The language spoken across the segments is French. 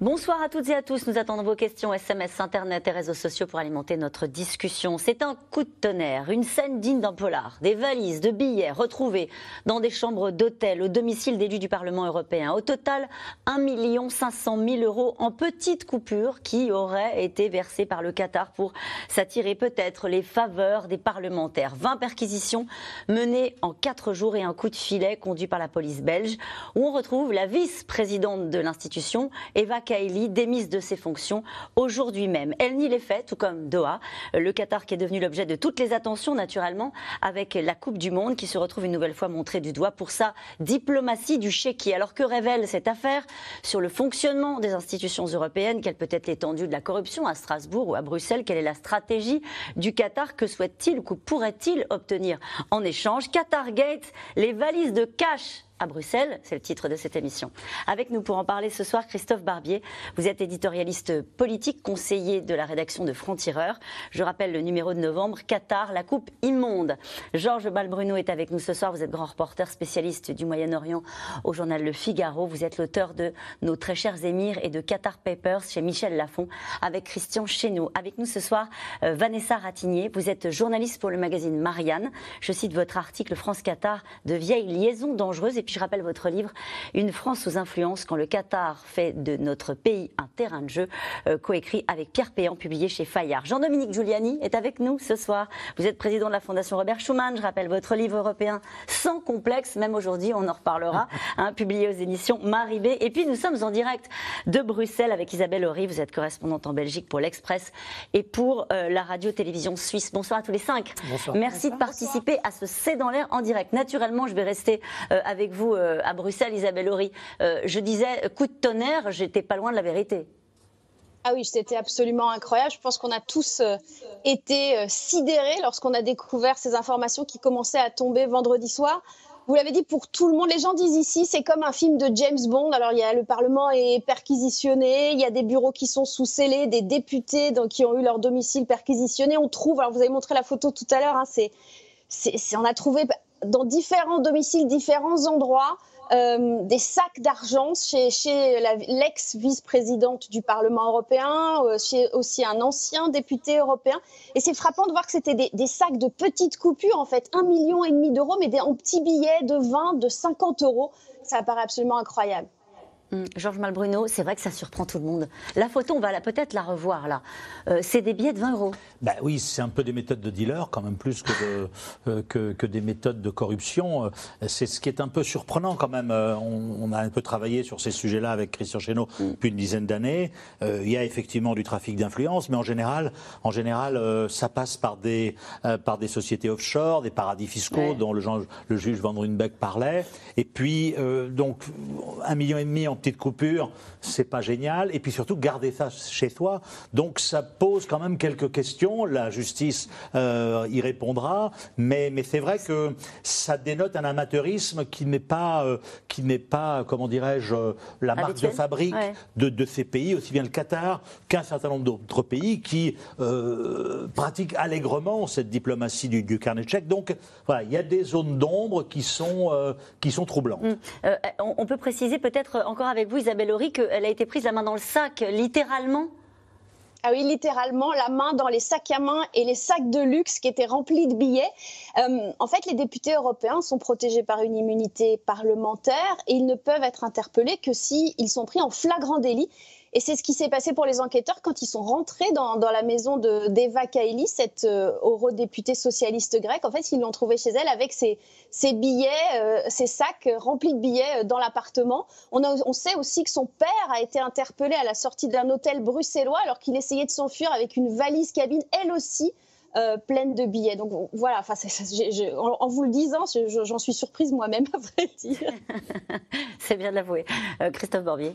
Bonsoir à toutes et à tous. Nous attendons vos questions SMS, Internet et réseaux sociaux pour alimenter notre discussion. C'est un coup de tonnerre, une scène digne d'un polar. Des valises de billets retrouvés dans des chambres d'hôtel au domicile d'élus du Parlement européen. Au total, 1 500 000 euros en petites coupures qui auraient été versés par le Qatar pour s'attirer peut-être les faveurs des parlementaires. 20 perquisitions menées en 4 jours et un coup de filet conduit par la police belge où on retrouve la vice-présidente de l'institution, Eva Kaili démise de ses fonctions aujourd'hui même. Elle nie les faits, tout comme Doha, le Qatar qui est devenu l'objet de toutes les attentions naturellement, avec la Coupe du Monde qui se retrouve une nouvelle fois montrée du doigt pour sa diplomatie du chéquier. Alors que révèle cette affaire sur le fonctionnement des institutions européennes? Quelle peut être l'étendue de la corruption à Strasbourg ou à Bruxelles? Quelle est la stratégie du Qatar? Que souhaite-t-il ou pourrait-il obtenir en échange? Qatar Gate, les valises de cash à Bruxelles, c'est le titre de cette émission. Avec nous pour en parler ce soir, Christophe Barbier. Vous êtes éditorialiste politique, conseiller de la rédaction de Franc-Tireur. Je rappelle le numéro de novembre, Qatar, la coupe immonde. Georges Balbruno est avec nous ce soir. Vous êtes grand reporter spécialiste du Moyen-Orient au journal Le Figaro. Vous êtes l'auteur de Nos très chers émirs et de Qatar Papers chez Michel Lafon avec Christian Chesneau. Avec nous ce soir, euh, Vanessa Ratigné. Vous êtes journaliste pour le magazine Marianne. Je cite votre article France-Qatar de vieilles liaisons dangereuses. Et je rappelle votre livre Une France sous influence quand le Qatar fait de notre pays un terrain de jeu, euh, coécrit avec Pierre Péan, publié chez Fayard. Jean-Dominique Giuliani est avec nous ce soir. Vous êtes président de la Fondation Robert Schuman. Je rappelle votre livre européen sans complexe, même aujourd'hui, on en reparlera, hein, publié aux éditions Maribé. Et puis nous sommes en direct de Bruxelles avec Isabelle Horry. Vous êtes correspondante en Belgique pour l'Express et pour euh, la radio-télévision suisse. Bonsoir à tous les cinq. Bonsoir. Merci de participer à ce C'est dans l'air en direct. Naturellement, je vais rester euh, avec vous euh, à Bruxelles, Isabelle Horry. Euh, je disais, coup de tonnerre, j'étais pas loin de la vérité. Ah oui, c'était absolument incroyable. Je pense qu'on a tous euh, été sidérés lorsqu'on a découvert ces informations qui commençaient à tomber vendredi soir. Vous l'avez dit pour tout le monde, les gens disent ici, c'est comme un film de James Bond. Alors, il y a le Parlement est perquisitionné, il y a des bureaux qui sont sous scellés, des députés donc, qui ont eu leur domicile perquisitionné. On trouve, alors vous avez montré la photo tout à l'heure, hein, c'est, on a trouvé dans différents domiciles, différents endroits, euh, des sacs d'argent chez, l'ex-vice-présidente du Parlement européen, euh, chez aussi un ancien député européen. Et c'est frappant de voir que c'était des, sacs de petites coupures, en fait, un million et demi d'euros, mais en petits billets de 20, de 50 euros. Ça paraît absolument incroyable. Hum, Georges Malbruno, c'est vrai que ça surprend tout le monde. La photo, on va peut-être la revoir là. Euh, c'est des billets de 20 euros. Ben oui, c'est un peu des méthodes de dealer, quand même plus que, euh, que, des méthodes de corruption. Euh, c'est ce qui est un peu surprenant quand même. On, a un peu travaillé sur ces sujets-là avec Christian Chesneau hum. depuis une dizaine d'années. il y a effectivement du trafic d'influence, mais en général, en général ça passe par des, par des sociétés offshore, des paradis fiscaux dont le, le, juge Van Runbeck parlait. Et puis, donc, un million et demi en petite coupure, c'est pas génial. Et puis surtout, garder ça chez soi. Donc ça pose quand même quelques questions. La justice euh, y répondra. Mais, mais c'est vrai que ça dénote un amateurisme qui n'est pas, euh, qui n'est pas comment dirais-je, euh, la marque de fabrique de, de, ces pays, aussi bien le Qatar qu'un certain nombre d'autres pays qui pratiquent allègrement cette diplomatie du, du carnet de chèques. Donc voilà, il y a des zones d'ombre qui sont, qui sont troublantes. Hum. On, on peut préciser peut-être encore avec vous, Isabelle Horry, qu'elle a été prise la main dans le sac, littéralement ah oui, littéralement, la main dans les sacs à main et les sacs de luxe qui étaient remplis de billets. Euh, en fait, les députés européens sont protégés par une immunité parlementaire et ils ne peuvent être interpellés que s'ils sont pris en flagrant délit. Et c'est ce qui s'est passé pour les enquêteurs quand ils sont rentrés dans, la maison d'Eva Kaili, cette euh, eurodéputée socialiste grecque. En fait, ils l'ont trouvée chez elle avec ses, billets, euh, ses sacs remplis de billets euh, dans l'appartement. On, sait aussi que son père a été interpellé à la sortie d'un hôtel bruxellois alors qu'il essayait de s'enfuir avec une valise cabine, elle aussi. pleine de billets. Donc voilà, enfin, en, vous le disant, j'en suis surprise moi-même, à vrai dire. C'est bien de l'avouer. Christophe Borbier.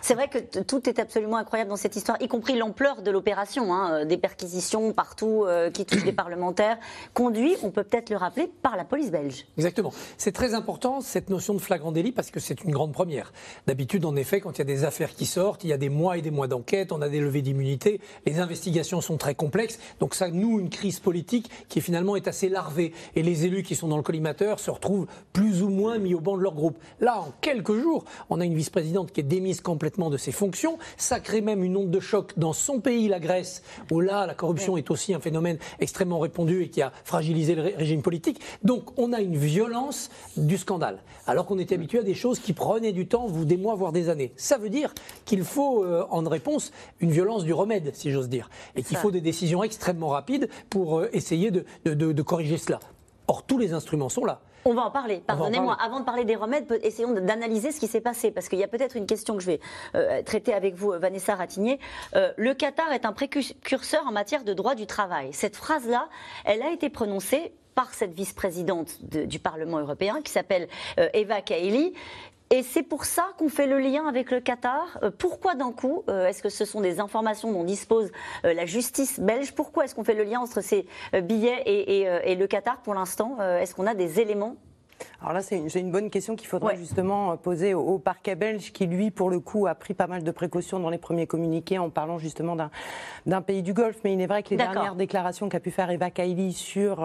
C'est vrai que tout est absolument incroyable dans cette histoire, y compris l'ampleur de l'opération, hein, des perquisitions partout qui touchent les parlementaires, conduit, on peut peut-être le rappeler, par la police belge. Exactement. C'est très important cette notion de flagrant délit parce que c'est une grande première. D'habitude, en effet, quand il y a des affaires qui sortent, il y a des mois et des mois d'enquête, on a des levées d'immunité, les investigations sont très complexes, donc ça noue une crise politique qui finalement est assez larvée et les élus qui sont dans le collimateur se retrouvent plus ou moins mis au banc de leur groupe. Là, en quelques jours, on a une vice-présidente qui est démise complètement de ses fonctions, ça crée même une onde de choc dans son pays, la Grèce, où là, la corruption est aussi un phénomène extrêmement répandu et qui a fragilisé le régime politique. Donc, on a une violence du scandale, alors qu'on était habitué à des choses qui prenaient du temps, des mois, voire des années. Ça veut dire qu'il faut, euh, en réponse, une violence du remède, si j'ose dire, et qu'il faut des décisions extrêmement rapides pour euh, essayer de, de corriger cela. Or, tous les instruments sont là. On va en parler. Pardonnez-moi. Avant de parler des remèdes, essayons d'analyser ce qui s'est passé. Parce qu'il y a peut-être une question que je vais euh, traiter avec vous, Vanessa Ratigné. Euh, le Qatar est un précurseur en matière de droit du travail. Cette phrase-là, elle a été prononcée par cette vice-présidente du Parlement européen qui s'appelle euh, Eva Kaili et c'est pour ça qu'on fait le lien avec le Qatar. Euh, pourquoi d'un coup euh, Est-ce que ce sont des informations dont dispose euh, la justice belge? Pourquoi est-ce qu'on fait le lien entre ces billets et, le Qatar pour l'instant? Est-ce qu'on a des éléments? Alors là, c'est une, bonne question qu'il faudra justement poser au, parquet belge, qui lui, pour le coup, a pris pas mal de précautions dans les premiers communiqués en parlant justement d'un pays du Golfe. Mais il est vrai que les dernières déclarations qu'a pu faire Eva Kaili sur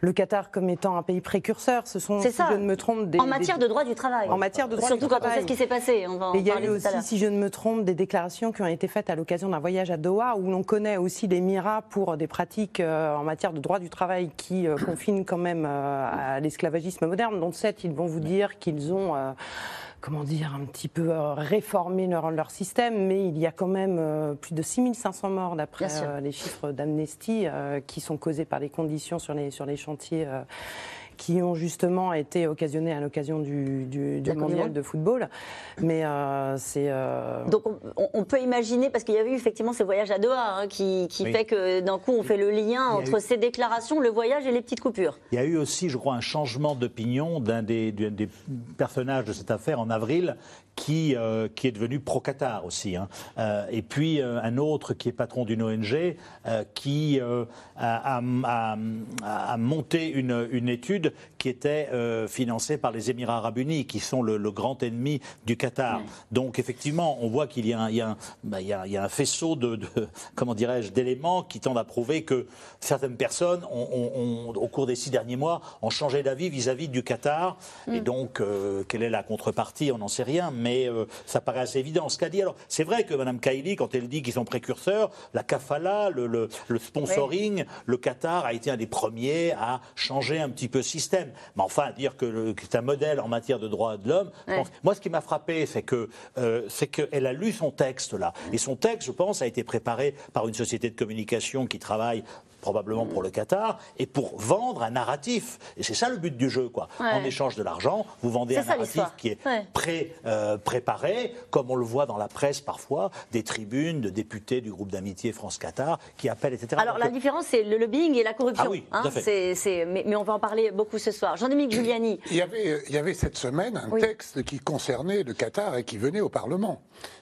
le Qatar comme étant un pays précurseur. Ce sont, si je ne me trompe, des, en matière de droit du travail. En matière de droit Surtout du quand on sait ce qui s'est passé. Et il y a eu aussi, si je ne me trompe, des déclarations qui ont été faites à l'occasion d'un voyage à Doha, où l'on connaît aussi l'Émirat pour des pratiques euh, en matière de droit du travail qui euh, confinent quand même euh, à l'esclavagisme moderne. Dont sept, ils vont vous dire qu'ils ont comment dire, un petit peu euh, réformer leur, leur système, mais il y a quand même euh, plus de 6500 morts d'après euh, les chiffres d'Amnesty qui sont causés par les conditions sur les, sur les chantiers qui ont justement été occasionnés à l'occasion du, mondial de football. Mais euh, c'est. Euh, Donc on, peut imaginer, parce qu'il y a eu effectivement ces voyages à Doha hein, qui, fait que d'un coup on fait le lien entre ces déclarations, le voyage et les petites coupures. Il y a eu aussi, je crois, un changement d'opinion d'un des, des, personnages de cette affaire en avril qui, euh, qui est devenu pro-Qatar aussi. Hein. et puis un autre qui est patron d'une ONG qui a, a, monté une, une étude to qui était euh, financée par les Émirats arabes unis, qui sont le, grand ennemi du Qatar. Donc effectivement, on voit qu'il y, bah, y, y, a un faisceau de, comment dirais-je, d'éléments qui tendent à prouver que certaines personnes, ont, au cours des six derniers mois, ont changé d'avis vis-à-vis du Qatar. Et mm. donc, euh, quelle est la contrepartie? On n'en sait rien, mais euh, ça paraît assez évident. Ce qu'a dit, alors, c'est vrai que Mme Kaili, quand elle dit qu'ils sont précurseurs, la kafala, le, le, sponsoring, le Qatar a été un des premiers à changer un petit peu système. Mais enfin, dire que c'est un modèle en matière de droits de l'homme. Moi, ce qui m'a frappé, c'est que euh, c'est qu'elle a lu son texte là, et son texte, je pense, a été préparé par une société de communication qui travaille probablement pour le Qatar, et pour vendre un narratif. Et c'est ça le but du jeu, quoi. En échange de l'argent, vous vendez un narratif qui est pré, euh, préparé, comme on le voit dans la presse parfois, des tribunes de députés du groupe d'amitié France-Qatar qui appellent, etc. Alors la différence, c'est le lobbying et la corruption. Ah oui, hein, mais, mais, on va en parler beaucoup ce soir. Jean-Dominique Giuliani. Il y, avait, il y avait cette semaine un texte qui concernait le Qatar et qui venait au Parlement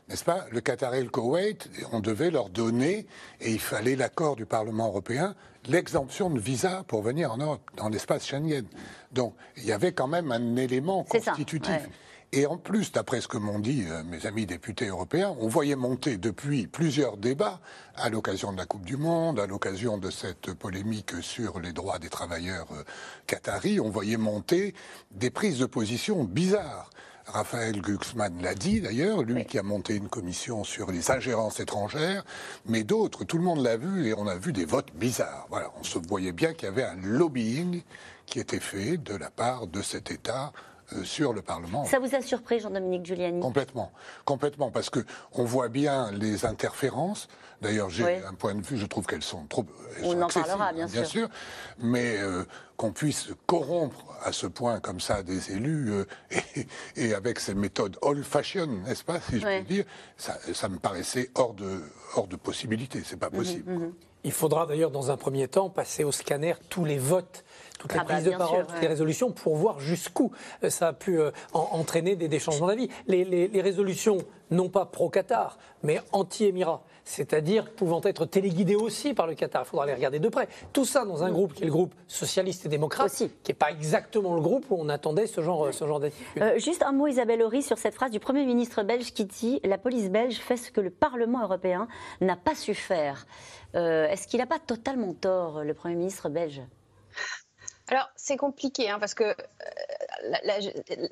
n'est-ce pas? Le Qatar et le Koweït, on devait leur donner, et il fallait l'accord du Parlement européen, l'exemption de visa pour venir en Europe, dans l'espace Schengen. Donc, il y avait quand même un élément constitutif. Et en plus, d'après ce que m'ont dit euh, mes amis députés européens, on voyait monter depuis plusieurs débats, à l'occasion de la Coupe du Monde, à l'occasion de cette polémique sur les droits des travailleurs euh, qataris, on voyait monter des prises de position bizarres. Raphaël Glucksmann l'a dit d'ailleurs, lui qui a monté une commission sur les ingérences étrangères, mais d'autres, tout le monde l'a vu et on a vu des votes bizarres. Voilà, on se voyait bien qu'il y avait un lobbying qui était fait de la part de cet État euh, sur le Parlement. Ça vous a surpris, Jean-Dominique Giuliani? Complètement, complètement, parce que on voit bien les interférences. D'ailleurs, j'ai un point de vue, je trouve qu'elles sont trop. on en parlera, bien, sûr. Mais euh, qu'on puisse corrompre à ce point comme ça des élus euh, et, avec ces méthodes old-fashioned, n'est-ce pas, si je puis dire, ça, me paraissait hors de, hors de possibilité. C'est pas mhm, possible. Mhm. Il faudra d'ailleurs dans un premier temps passer au scanner tous les votes toutes les ah bah, prises de parole, toutes les résolutions pour voir jusqu'où euh, ça a pu euh, entraîner des, changements d'avis. Les, les, résolutions, non pas pro-Qatar, mais anti-Émirats, c'est-à-dire pouvant être téléguidées aussi par le Qatar. Il faudra les regarder de près. Tout ça dans un groupe qui est le groupe socialiste et démocrate, qui n'est pas exactement le groupe où on attendait ce genre, ce genre d'attitude. Euh, juste un mot, Isabelle Horry, sur cette phrase du Premier ministre belge qui dit La police belge fait ce que le Parlement européen n'a pas su faire. Est-ce qu'il n'a pas totalement tort, le Premier ministre belge? Alors, c'est compliqué, hein, parce que euh,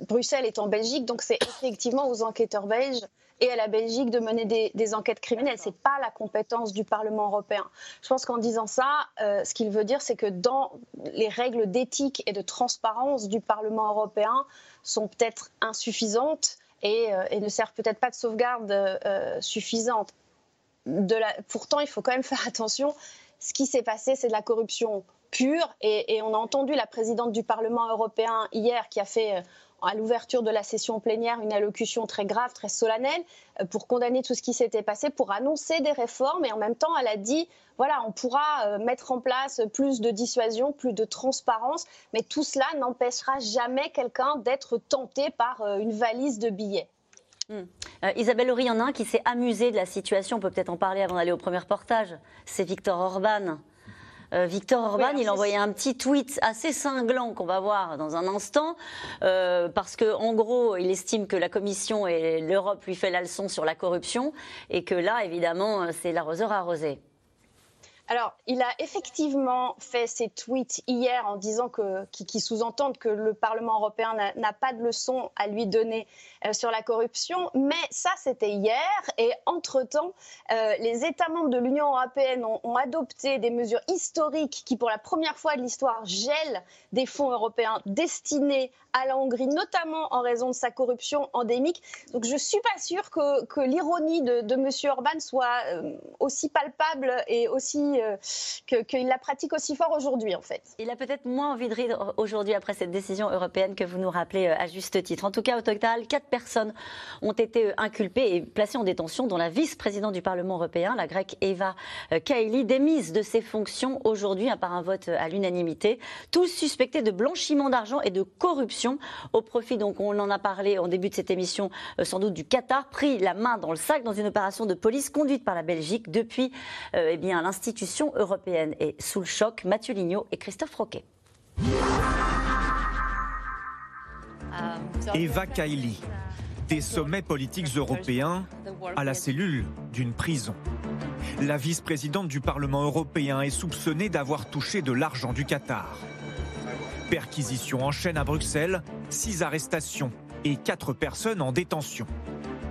Bruxelles est en Belgique, donc c'est effectivement aux enquêteurs belges et à la Belgique de mener des, enquêtes criminelles. Ce n'est pas la compétence du Parlement européen. Je pense qu'en disant ça, euh, ce qu'il veut dire, c'est que dans les règles d'éthique et de transparence du Parlement européen sont peut-être insuffisantes et, euh, ne servent peut-être pas de sauvegarde suffisante. De la... Pourtant, il faut quand même faire attention. Ce qui s'est passé, c'est de la corruption pure. Et, on a entendu la présidente du Parlement européen hier qui a fait euh, à l'ouverture de la session plénière une allocution très grave, très solennelle, euh, pour condamner tout ce qui s'était passé, pour annoncer des réformes. Et en même temps, elle a dit, voilà, on pourra euh, mettre en place plus de dissuasion, plus de transparence, mais tout cela n'empêchera jamais quelqu'un d'être tenté par une valise de billets. Hmm. Isabelle Horry, il y en a un qui s'est amusé de la situation, on peut peut-être en parler avant d'aller au premier reportage, c'est Victor Orban. Euh, Victor Orban, il a envoyé un petit tweet assez cinglant qu'on va voir dans un instant, euh, parce qu'en gros, il estime que la Commission et l'Europe lui fait la leçon sur la corruption, et que là, évidemment, c'est l'arroseur arrosé. Alors, il a effectivement fait ses tweets hier en disant que, qui, sous-entendent que le Parlement européen n'a pas de leçon à lui donner euh, sur la corruption, mais ça, c'était hier. Et entre-temps, euh, les États membres de l'Union européenne ont, adopté des mesures historiques qui, pour la première fois de l'histoire, gèlent des fonds européens destinés à la Hongrie, notamment en raison de sa corruption endémique. Donc, je ne suis pas sûre que, l'ironie de, M. Orban soit euh, aussi palpable et aussi euh, qu'il la pratique aussi fort aujourd'hui, en fait. Il a peut-être moins envie de rire aujourd'hui après cette décision européenne que vous nous rappelez euh, à juste titre. En tout cas, au total, quatre personnes ont été euh, inculpées et placées en détention, dont la vice-présidente du Parlement européen, la grecque Eva Kaili, démise de ses fonctions aujourd'hui hein, par un vote à l'unanimité. Tous suspectés de blanchiment d'argent et de corruption au profit, donc on en a parlé en début de cette émission, sans doute du Qatar, pris la main dans le sac dans une opération de police conduite par la Belgique depuis eh bien l'institution européenne est sous le choc. Mathieu Lignot et Christophe Roquet. Eva Kaili, des sommets politiques européens à la cellule d'une prison. La vice-présidente du Parlement européen est soupçonnée d'avoir touché de l'argent du Qatar. Perquisition en chaîne à Bruxelles, six arrestations et quatre personnes en détention.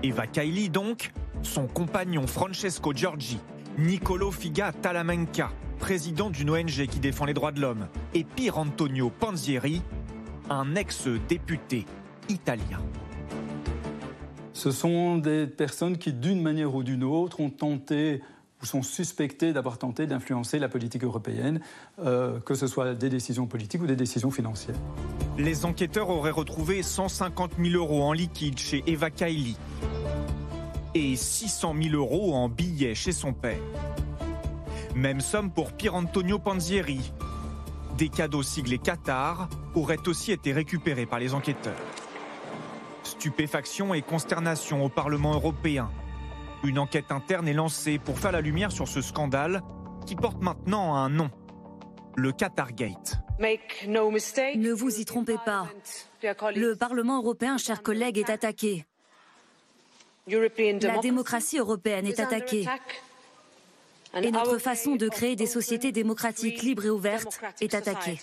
Eva Kaili donc, son compagnon Francesco Giorgi Nicolo Figa Talamenca, président d'une ONG qui défend les droits de l'homme, et Pier Antonio Panzieri, un ex-député italien. Ce sont des personnes qui, d'une manière ou d'une autre, ont tenté ou sont suspectées d'avoir tenté d'influencer la politique européenne, euh, que ce soit des décisions politiques ou des décisions financières. Les enquêteurs auraient retrouvé 150 000 euros en liquide chez Eva Kaili, et 600 000 euros en billets chez son père. Même somme pour Pier Antonio Panzieri. Des cadeaux siglés Qatar auraient aussi été récupérés par les enquêteurs. Stupéfaction et consternation au Parlement européen. Une enquête interne est lancée pour faire la lumière sur ce scandale qui porte maintenant un nom. Le Qatargate. Ne vous y trompez pas. Le Parlement européen, chers collègues, est attaqué. La démocratie européenne est attaquée. Et notre façon de créer des sociétés démocratiques libres et ouvertes est attaquée.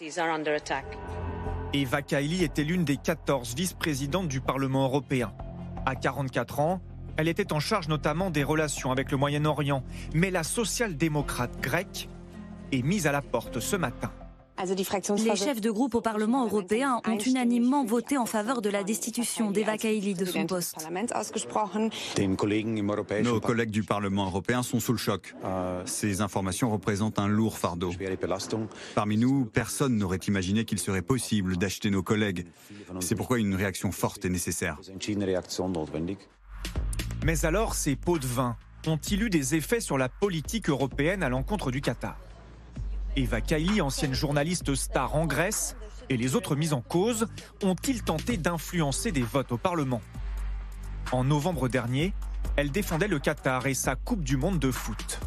Eva Kaili était l'une des 14 vice-présidentes du Parlement européen. À 44 ans, elle était en charge notamment des relations avec le Moyen-Orient. Mais la social-démocrate grecque est mise à la porte ce matin. Les chefs de groupe au Parlement européen ont unanimement voté en faveur de la destitution d'Eva Kaili de son poste. Nos collègues du Parlement européen sont sous le choc. Ces informations représentent un lourd fardeau. Parmi nous, personne n'aurait imaginé qu'il serait possible d'acheter nos collègues. C'est pourquoi une réaction forte est nécessaire. Mais alors, ces pots de vin ont-ils eu des effets sur la politique européenne à l'encontre du Qatar? Eva Kaili, ancienne journaliste star en Grèce, et les autres mises en cause ont-ils tenté d'influencer des votes au Parlement? En novembre dernier, elle défendait le Qatar et sa Coupe du Monde de foot.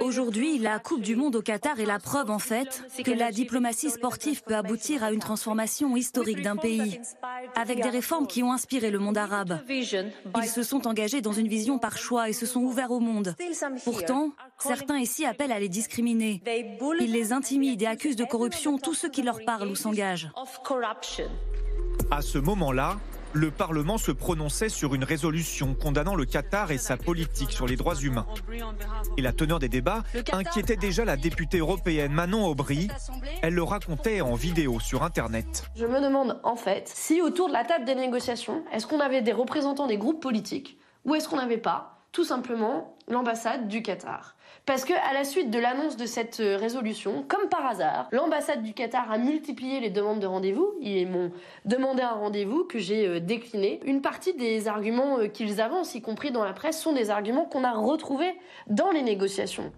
Aujourd'hui, la Coupe du Monde au Qatar est la preuve en fait que la diplomatie sportive peut aboutir à une transformation historique d'un pays, avec des réformes qui ont inspiré le monde arabe. Ils se sont engagés dans une vision par choix et se sont ouverts au monde. Pourtant, certains ici appellent à les discriminer. Ils les intimident et accusent de corruption tous ceux qui leur parlent ou s'engagent. À ce moment-là, le Parlement se prononçait sur une résolution condamnant le Qatar et sa politique sur les droits humains. Et la teneur des débats inquiétait déjà la députée européenne Manon Aubry. Elle le racontait en vidéo sur Internet. Je me demande en fait si autour de la table des négociations, est-ce qu'on avait des représentants des groupes politiques ou est-ce qu'on n'avait pas tout simplement l'ambassade du Qatar? Parce que à la suite de l'annonce de cette euh, résolution, comme par hasard, l'ambassade du Qatar a multiplié les demandes de rendez-vous. Ils m'ont demandé un rendez-vous que j'ai euh, décliné. Une partie des arguments euh, qu'ils avancent, y compris dans la presse, sont des arguments qu'on a retrouvés dans les négociations.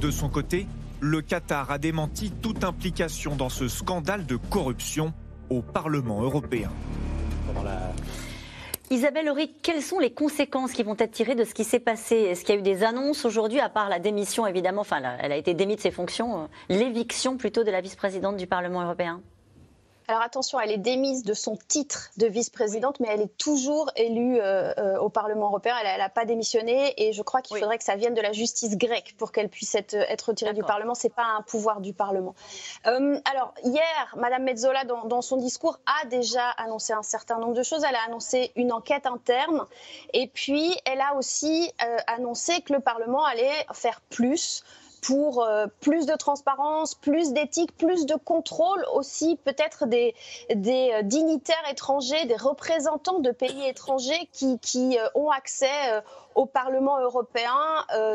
De son côté, le Qatar a démenti toute implication dans ce scandale de corruption au Parlement européen. Isabelle Auric, quelles sont les conséquences qui vont être tirées de ce qui s'est passé? Est-ce qu'il y a eu des annonces aujourd'hui, à part la démission évidemment, enfin elle a été démise de ses fonctions, l'éviction plutôt de la vice-présidente du Parlement européen? Alors attention, elle est démise de son titre de vice-présidente, mais elle est toujours élue euh, euh, au Parlement européen. Elle n'a pas démissionné et je crois qu'il faudrait que ça vienne de la justice grecque pour qu'elle puisse être, être retirée du Parlement. Ce n'est pas un pouvoir du Parlement. Euh, alors hier, Madame Mezzola, dans, dans, son discours, a déjà annoncé un certain nombre de choses. Elle a annoncé une enquête interne et puis elle a aussi annoncé que le Parlement allait faire plus pour euh, plus de transparence, plus d'éthique, plus de contrôle aussi, peut-être des, des euh, dignitaires étrangers, des représentants de pays étrangers qui, qui euh, ont accès au Parlement européen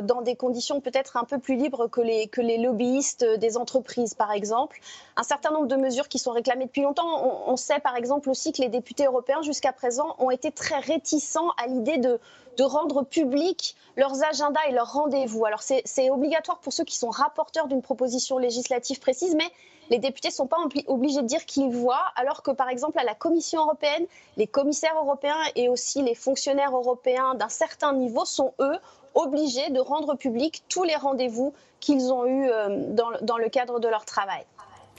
dans des conditions peut-être un peu plus libres que les, que les lobbyistes des entreprises, par exemple. Un certain nombre de mesures qui sont réclamées depuis longtemps. On, on sait par exemple aussi que les députés européens jusqu'à présent ont été très réticents à l'idée de de rendre public leurs agendas et leurs rendez-vous. Alors c'est obligatoire pour ceux qui sont rapporteurs d'une proposition législative précise, mais les députés ne sont pas obligés de dire qu'ils voient, alors que par exemple à la Commission européenne, les commissaires européens et aussi les fonctionnaires européens d'un certain niveau sont eux obligés de rendre public tous les rendez-vous qu'ils ont eus euh, dans, dans le cadre de leur travail.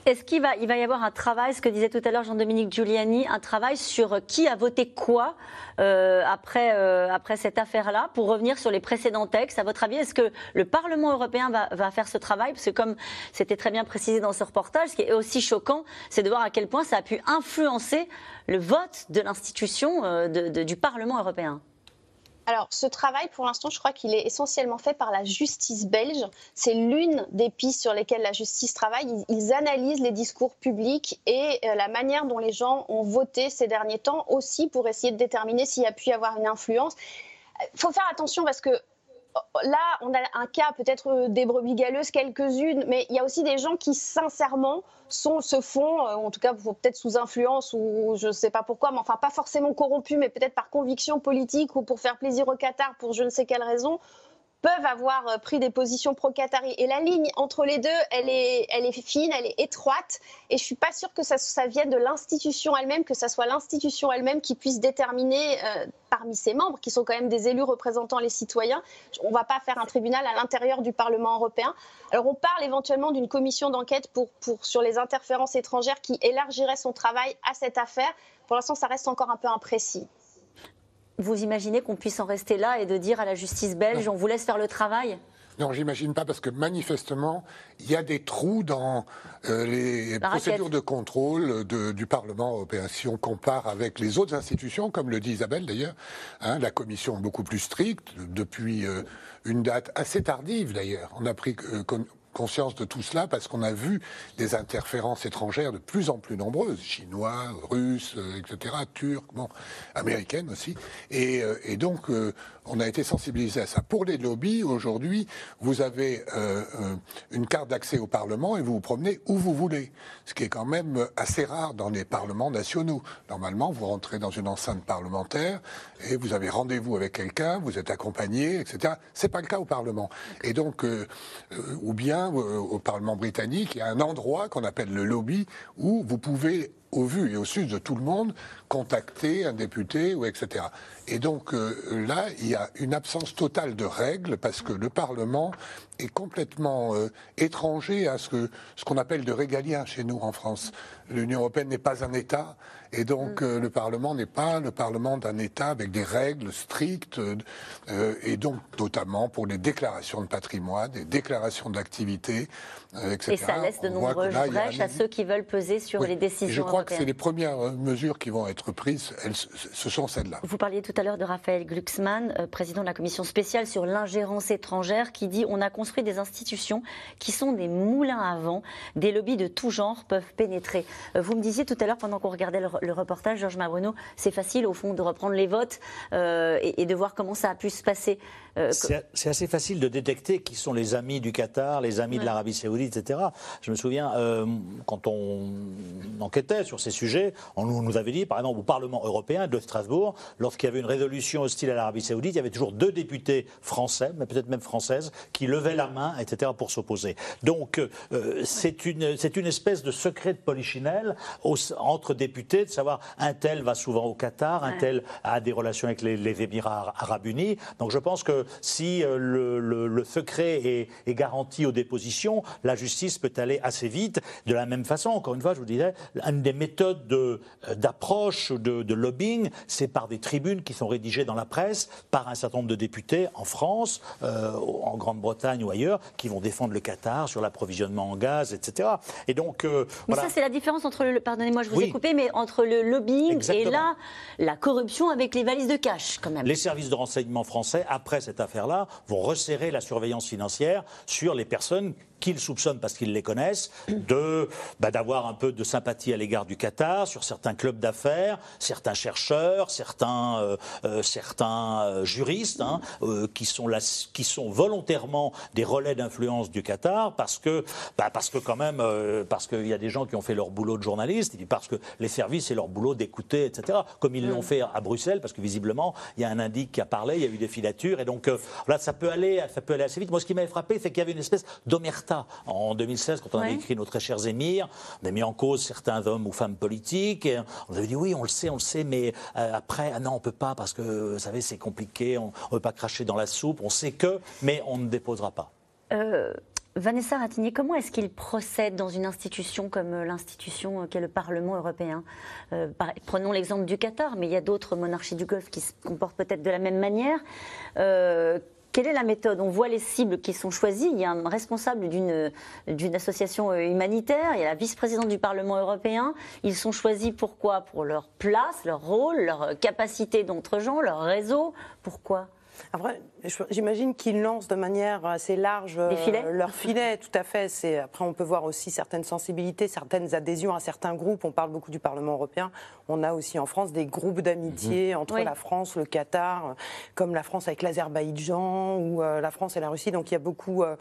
Est-ce qu'il va, il va y avoir un travail, ce que disait tout à l'heure Jean-Dominique Giuliani, un travail sur qui a voté quoi euh, après, euh, après cette affaire-là, pour revenir sur les précédents textes? À votre avis, est-ce que le Parlement européen va, faire ce travail? Parce que comme c'était très bien précisé dans ce reportage, ce qui est aussi choquant, c'est de voir à quel point ça a pu influencer le vote de l'institution euh, du Parlement européen. Alors, ce travail, pour l'instant, je crois qu'il est essentiellement fait par la justice belge. C'est l'une des pistes sur lesquelles la justice travaille. Ils, analysent les discours publics et euh, la manière dont les gens ont voté ces derniers temps aussi pour essayer de déterminer s'il y a pu y avoir une influence. Il faut faire attention parce que là, on a un cas peut-être euh, des brebis galeuses, quelques-unes, mais il y a aussi des gens qui, sincèrement, se font, euh, en tout cas peut-être sous influence ou je ne sais pas pourquoi, mais enfin pas forcément corrompus, mais peut-être par conviction politique ou pour faire plaisir au Qatar pour je ne sais quelle raison, peuvent avoir euh, pris des positions pro-Qatari. Et la ligne entre les deux, elle est, fine, elle est étroite. Et je suis pas sûre que ça, vienne de l'institution elle-même, que ça soit l'institution elle-même qui puisse déterminer euh, parmi ses membres, qui sont quand même des élus représentant les citoyens. On ne va pas faire un tribunal à l'intérieur du Parlement européen. Alors on parle éventuellement d'une commission d'enquête pour, pour, sur les interférences étrangères qui élargirait son travail à cette affaire. Pour l'instant, ça reste encore un peu imprécis. Vous imaginez qu'on puisse en rester là et de dire à la justice belge, on vous laisse faire le travail? Non, j'imagine pas, parce que manifestement, il y a des trous dans euh, les procédures de contrôle du Parlement européen. Si on compare avec les autres institutions, comme le dit Isabelle d'ailleurs, hein, la Commission est beaucoup plus stricte, depuis euh, une date assez tardive d'ailleurs. On a pris euh, conscience de tout cela parce qu'on a vu des interférences étrangères de plus en plus nombreuses, chinois, russes, euh, etc., turcs, bon, américaines aussi. Et, euh, donc, euh, on a été sensibilisé à ça. Pour les lobbies, aujourd'hui, vous avez une carte d'accès au Parlement et vous vous promenez où vous voulez, ce qui est quand même assez rare dans les parlements nationaux. Normalement, vous rentrez dans une enceinte parlementaire et vous avez rendez-vous avec quelqu'un, vous êtes accompagné, etc. C'est pas le cas au Parlement. Et donc, ou bien au Parlement britannique, il y a un endroit qu'on appelle le lobby où vous pouvez au vu et au sud de tout le monde, contacter un député etc. Et donc euh, là, il y a une absence totale de règles parce que le Parlement est complètement euh, étranger à ce ce qu'on appelle de régalien chez nous en France. L'Union européenne n'est pas un État et donc mm. euh, le Parlement n'est pas le Parlement d'un État avec des règles strictes et donc notamment pour les déclarations de patrimoine, des déclarations d'activité, etc. Et ça laisse de nombreuses brèches à ceux qui veulent peser sur les décisions c'est les premières euh, mesures qui vont être prises, ce sont celles-là. Vous parliez tout à l'heure de Raphaël Glucksmann, euh, président de la commission spéciale sur l'ingérence étrangère, qui dit on a construit des institutions qui sont des moulins à vent, des lobbies de tout genre peuvent pénétrer. Euh, vous me disiez tout à l'heure, pendant qu'on regardait le, reportage, Georges Mabruno, c'est facile au fond de reprendre les votes et, de voir comment ça a pu se passer. C'est assez facile de détecter qui sont les amis du Qatar, les amis de l'Arabie Saoudite, etc. Je me souviens, quand on enquêtait sur ces sujets. On nous avait dit, par exemple, au Parlement européen de Strasbourg, lorsqu'il y avait une résolution hostile à l'Arabie Saoudite, il y avait toujours deux députés français, mais peut-être même françaises, qui levaient la main, etc., pour s'opposer. Donc, euh, c'est une, une espèce de secret de polichinelle entre députés, de savoir un tel va souvent au Qatar, un tel a des relations avec les, Émirats arabes unis. Donc, je pense que si euh, le, secret est, est, garanti aux dépositions, la justice peut aller assez vite. De la même façon, encore une fois, je vous disais, un des méthode euh, d'approche, de, de, lobbying, c'est par des tribunes qui sont rédigées dans la presse par un certain nombre de députés en France, euh, en Grande-Bretagne ou ailleurs, qui vont défendre le Qatar sur l'approvisionnement en gaz, etc. Et donc, euh, mais ça, c'est la différence entre le, pardonnez-moi, je vous ai coupé, mais entre le lobbying et là, la corruption avec les valises de cash, quand même. Les services de renseignement français, après cette affaire-là, vont resserrer la surveillance financière sur les personnes qu'ils soupçonnent parce qu'ils les connaissent, de bah, d'avoir un peu de sympathie à l'égard du Qatar sur certains clubs d'affaires, certains chercheurs, certains euh, euh, certains euh, juristes hein, qui sont là, qui sont volontairement des relais d'influence du Qatar parce que bah, parce que quand même parce qu'il y a des gens qui ont fait leur boulot de journaliste, parce que les services c'est leur boulot d'écouter, etc. Comme ils l'ont fait à Bruxelles, parce que visiblement il y a un indique qui a parlé, il y a eu des filatures et donc là ça peut aller ça peut aller assez vite. Moi ce qui m'avait frappé c'est qu'il y avait une espèce d'omerta en 2016, quand on avait écrit Nos très chers émirs, on a mis en cause certains hommes ou femmes politiques. Et on avait dit oui, on le sait, on le sait, mais euh, après, ah non, on peut pas parce que, vous savez, c'est compliqué, on ne veut pas cracher dans la soupe, on sait que, mais on ne déposera pas. Euh, Vanessa Ratigny, comment est-ce qu'il procède dans une institution comme euh, l'institution qu'est le Parlement européen? Prenons l'exemple du Qatar, mais il y a d'autres monarchies du Golfe qui se comportent peut-être de la même manière. Quelle est la méthode? On voit les cibles qui sont choisies. Il y a un responsable d'une association euh, humanitaire, il y a la vice-présidente du Parlement européen. Ils sont choisis pourquoi Pour leur place, leur rôle, leur capacité d'entre gens, leur réseau. Pourquoi? Après, j'imagine qu'ils lancent de manière assez large euh, leur filet, tout à fait. Après, on peut voir aussi certaines sensibilités, certaines adhésions à certains groupes. On parle beaucoup du Parlement européen. On a aussi en France des groupes d'amitié mhm. entre la France, le Qatar, comme la France avec l'Azerbaïdjan ou euh, la France et la Russie. Donc il y a beaucoup, euh,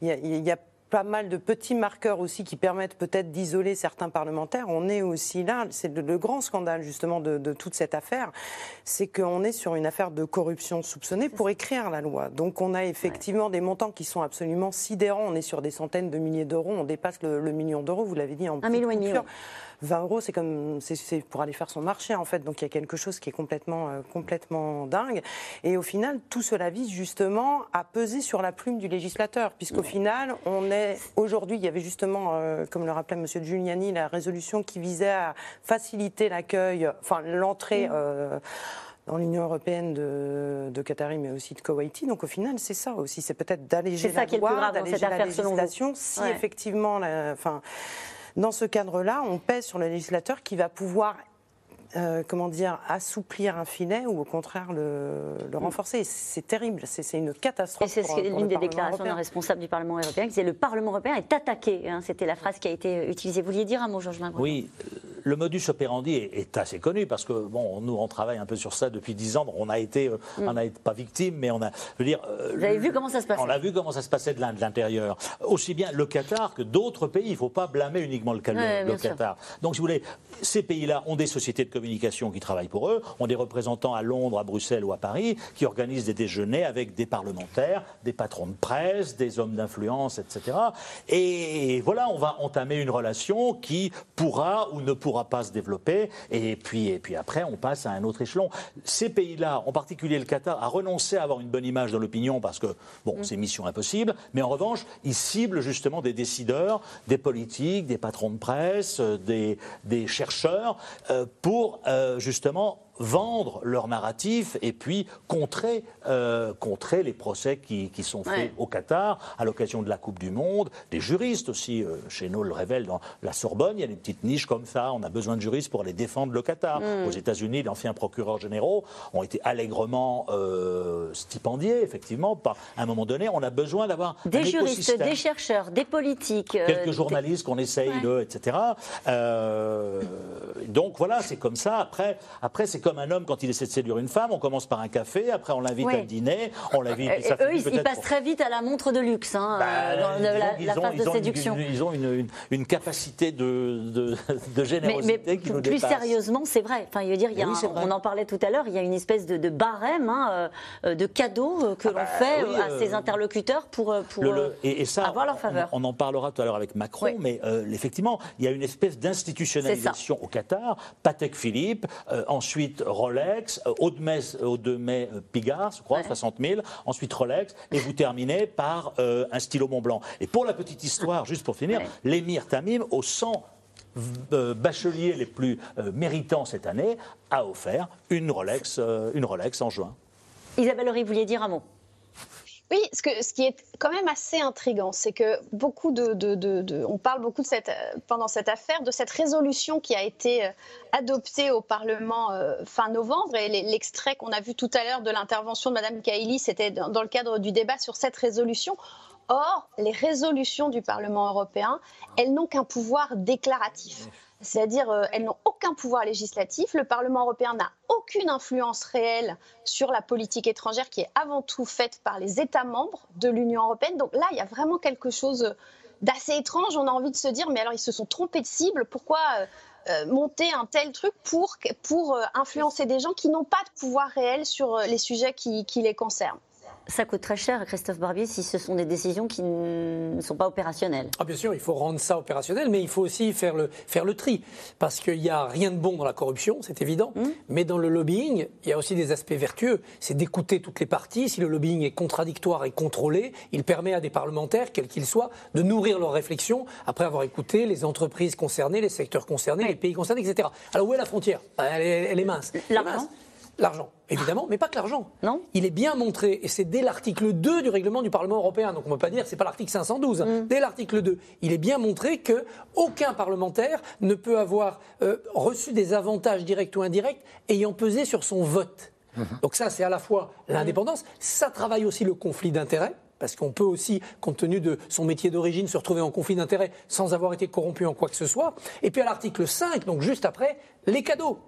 il y a pas mal de petits marqueurs aussi qui permettent peut-être d'isoler certains parlementaires. On est aussi là, c'est le, grand scandale justement de, toute cette affaire, c'est qu'on est sur une affaire de corruption soupçonnée pour écrire la loi. Donc on a effectivement des montants qui sont absolument sidérants. On est sur des centaines de milliers d'euros, on dépasse le, million d'euros, vous l'avez dit en Un million et demi. 20 euros, c'est comme c'est pour aller faire son marché en fait. Donc il y a quelque chose qui est complètement euh, complètement dingue. Et au final, tout cela vise justement à peser sur la plume du législateur, puisqu'au final, on est aujourd'hui, il y avait justement, euh, comme le rappelait Monsieur Giuliani, la résolution qui visait à faciliter l'accueil, enfin l'entrée. Euh, dans l'Union européenne de, de Qatari, mais aussi de Koweïti. Donc au final, c'est ça aussi. C'est peut-être d'alléger la loi, d'alléger la législation. Si effectivement, enfin, dans ce cadre-là, on pèse sur le législateur qui va pouvoir euh, comment dire, assouplir un filet ou au contraire le, le renforcer. C'est terrible, c'est une catastrophe. Et c'est l'une des déclarations d'un responsable du Parlement européen qui disait le Parlement européen est attaqué. Hein. C'était la phrase qui a été utilisée. Vous vouliez dire un mot, Georges Lingron Oui, le modus operandi est, assez connu parce que bon, nous on travaille un peu sur ça depuis dix ans. on a été, euh, mm. on n'a pas victime, mais on a, je veux dire, euh, vous avez vu comment ça se passait On a vu comment ça se passait de l'intérieur. Aussi bien le Qatar que d'autres pays. Il ne faut pas blâmer uniquement le, le Qatar. Donc, si vous voulez, ces pays-là ont des sociétés de communication qui travaillent pour eux, ont des représentants à Londres, à Bruxelles ou à Paris qui organisent des déjeuners avec des parlementaires, des patrons de presse, des hommes d'influence, etc. Et voilà, on va entamer une relation qui pourra ou ne pourra pas se développer. Et puis, et puis après, on passe à un autre échelon. Ces pays-là, en particulier le Qatar, a renoncé à avoir une bonne image dans l'opinion parce que, bon, mm. c'est mission impossible. Mais en revanche, ils ciblent justement des décideurs, des politiques, des patrons de presse, euh, des, des chercheurs, euh, pour euh, justement vendre leur narratif et puis contrer, euh, contrer les procès qui, qui sont faits au Qatar à l'occasion de la Coupe du Monde. Des juristes aussi, euh, chez nous le révèle dans la Sorbonne, il y a des petites niches comme ça. On a besoin de juristes pour aller défendre le Qatar. Mm. Aux États-Unis, d'anciens procureurs généraux ont été allègrement euh, stipendiés, effectivement. Par, à un moment donné, on a besoin d'avoir des juristes, des chercheurs, des politiques, quelques journalistes qu'on essaye de, etc. donc voilà, c'est comme ça. Après, après c'est comme un homme quand il essaie de séduire une femme. On commence par un café, après on l'invite à dîner, on l'invite. Et, eux, ils, passent très vite à la montre de luxe hein, bah, dans la, phase de séduction. ils ont une, capacité de, de, générosité mais, qui nous Plus sérieusement, c'est vrai. Enfin, il veut dire, il y a on en parlait tout à l'heure, il y a une espèce de, barème hein, euh, de cadeaux euh, que ah l'on bah fait à euh, ses interlocuteurs pour, pour et, ça, avoir leur faveur. On, en parlera tout à l'heure avec Macron, mais effectivement, il y a une espèce d'institutionnalisation au Qatar. Patek Philippe, ensuite Rolex, Audemars, Audemars Piguard, je crois, 60 000, ensuite Rolex, et vous terminez par euh, un stylo Montblanc. Et pour la petite histoire, juste pour finir, l'émir Tamim, au 100 euh, bacheliers les plus euh, méritants cette année, a offert une Rolex, une Rolex en juin. Isabelle Horry, vous vouliez dire un mot? Oui, ce, qui est quand même assez intrigant, c'est que beaucoup de, on parle beaucoup de cette, pendant cette affaire de cette résolution qui a été euh, adoptée au Parlement euh, fin novembre et l'extrait qu'on a vu tout à l'heure de l'intervention de Mme Kaili, c'était dans le cadre du débat sur cette résolution. Or, les résolutions du Parlement européen, elles n'ont qu'un pouvoir déclaratif. C'est-à-dire, euh, elles n'ont aucun pouvoir législatif. Le Parlement européen n'a aucune influence réelle sur la politique étrangère qui est avant tout faite par les États membres de l'Union européenne. Donc là, il y a vraiment quelque chose d'assez étrange. On a envie de se dire, mais alors ils se sont trompés de cible. Pourquoi euh, euh, monter un tel truc pour, pour influencer des gens qui n'ont pas de pouvoir réel sur les sujets qui les concernent? Ça coûte très cher, Christophe Barbier, si ce sont des décisions qui ne sont pas opérationnelles. Ah, bien sûr, il faut rendre ça opérationnel, mais il faut aussi faire le, faire le tri. Parce qu'il n'y a rien de bon dans la corruption, c'est évident. Mmh. Mais dans le lobbying, il y a aussi des aspects vertueux. C'est d'écouter toutes les parties. Si le lobbying est contradictoire et contrôlé, il permet à des parlementaires, quels qu'ils soient, de nourrir leurs réflexions après avoir écouté les entreprises concernées, les secteurs concernés, les pays concernés, etc. Alors où est la frontière? Elle est, elle est mince. L'argent L'argent, évidemment, mais pas que l'argent. Non. Il est bien montré, et c'est dès l'article 2 du règlement du Parlement européen, donc on ne peut pas dire c'est pas l'article 512, mm. dès l'article 2, il est bien montré que aucun parlementaire ne peut avoir euh, reçu des avantages directs ou indirects ayant pesé sur son vote. Mm-hmm. Donc ça, c'est à la fois l'indépendance, ça travaille aussi le conflit d'intérêts, parce qu'on peut aussi, compte tenu de son métier d'origine, se retrouver en conflit d'intérêts sans avoir été corrompu en quoi que ce soit. Et puis à l'article 5, donc juste après, les cadeaux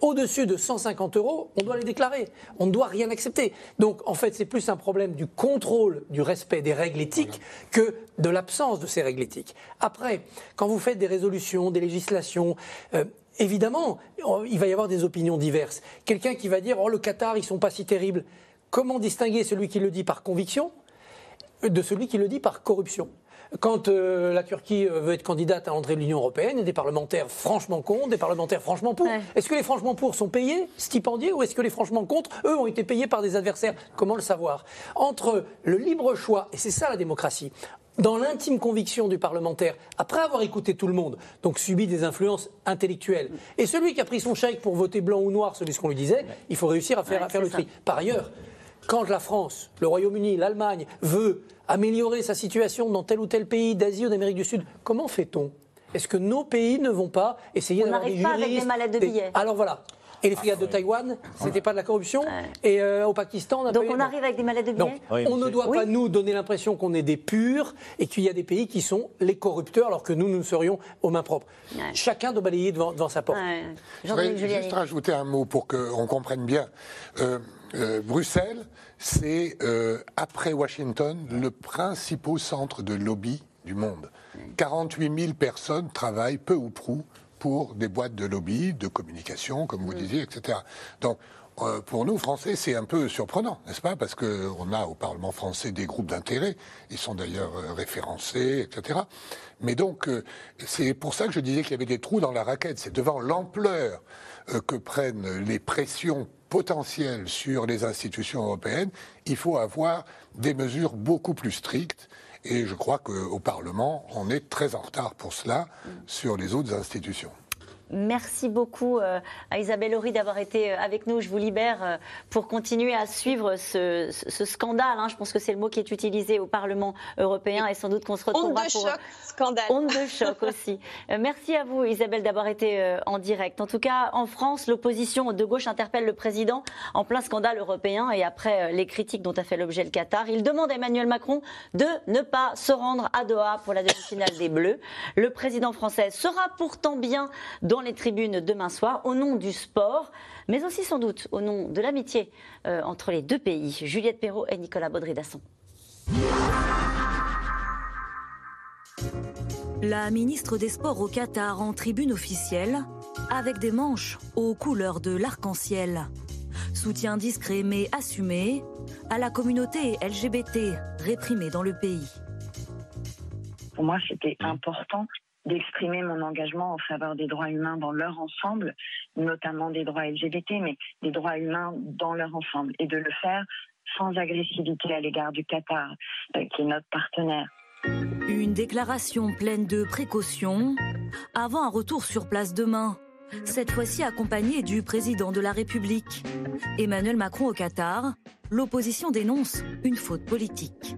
au-dessus de 150 euros, on doit les déclarer. On ne doit rien accepter. Donc, en fait, c'est plus un problème du contrôle du respect des règles éthiques que de l'absence de ces règles éthiques. Après, quand vous faites des résolutions, des législations, euh, évidemment, il va y avoir des opinions diverses. Quelqu'un qui va dire, oh, le Qatar, ils sont pas si terribles. Comment distinguer celui qui le dit par conviction de celui qui le dit par corruption? Quand euh, la Turquie euh, veut être candidate à l'entrée de l'Union européenne, il y a des parlementaires franchement contre, des parlementaires franchement pour. Est-ce que les franchement pour sont payés, stipendiés, ou est-ce que les franchement contre, eux, ont été payés par des adversaires? Comment le savoir? Entre le libre choix, et c'est ça la démocratie, dans l'intime conviction du parlementaire, après avoir écouté tout le monde, donc subi des influences intellectuelles, et celui qui a pris son chèque pour voter blanc ou noir, celui ce qu'on lui disait, il faut réussir à faire, à faire le tri. Par ailleurs, quand la France, le Royaume-Uni, l'Allemagne veut améliorer sa situation dans tel ou tel pays d'Asie ou d'Amérique du Sud, comment fait-on? Est-ce que nos pays ne vont pas essayer d'avoir des juristes On n'arrive pas avec des mallettes de billets. Alors voilà. Et les frigates de Taïwan, c'était pas de la corruption. Et euh, au Pakistan, on a Donc on arrive avec des mallettes de billets. Donc, on ne doit pas nous donner l'impression qu'on est des purs et qu'il y a des pays qui sont les corrupteurs alors que nous, nous serions aux mains propres. Chacun doit balayer devant, sa porte. Je voudrais juste rajouter un mot pour qu'on comprenne bien. Euh, euh, Bruxelles, c'est, après Washington, le principal centre de lobby du monde. 48 000 personnes travaillent peu ou prou pour des boîtes de lobby, de communication, comme vous mm. disiez, etc. Donc, euh, pour nous, Français, c'est un peu surprenant, n'est-ce pas? Parce qu'on a au Parlement français des groupes d'intérêt, ils sont d'ailleurs euh, référencés, etc. Mais donc, euh, c'est pour ça que je disais qu'il y avait des trous dans la raquette. C'est devant l'ampleur que prennent les pressions potentielles sur les institutions européennes, il faut avoir des mesures beaucoup plus strictes et je crois qu'au Parlement, on est très en retard pour cela sur les autres institutions. Merci beaucoup euh, à Isabelle Horry d'avoir été euh, avec nous. Je vous libère euh, pour continuer à suivre ce, scandale. Hein. Je pense que c'est le mot qui est utilisé au Parlement européen et sans doute qu'on se retrouvera Onde de pour choc, scandale. Onde de choc aussi. Merci à vous Isabelle d'avoir été en direct. En tout cas, en France, l'opposition de gauche interpelle le président en plein scandale européen et après les critiques dont a fait l'objet le Qatar, il demande à Emmanuel Macron de ne pas se rendre à Doha pour la demi-finale des Bleus. Le président français sera pourtant bien dans les tribunes demain soir au nom du sport, mais aussi sans doute au nom de l'amitié euh, entre les deux pays. Juliette Perrault et Nicolas Baudry-Dasson. La ministre des Sports au Qatar en tribune officielle, avec des manches aux couleurs de l'arc-en-ciel. Soutien discret mais assumé à la communauté LGBT réprimée dans le pays. Pour moi, c'était important d'exprimer mon engagement en faveur des droits humains dans leur ensemble, notamment des droits LGBT, mais des droits humains dans leur ensemble, et de le faire sans agressivité à l'égard du Qatar, euh, qui est notre partenaire. Une déclaration pleine de précautions avant un retour sur place demain, cette fois-ci accompagné du président de la République. Emmanuel Macron au Qatar, l'opposition dénonce une faute politique.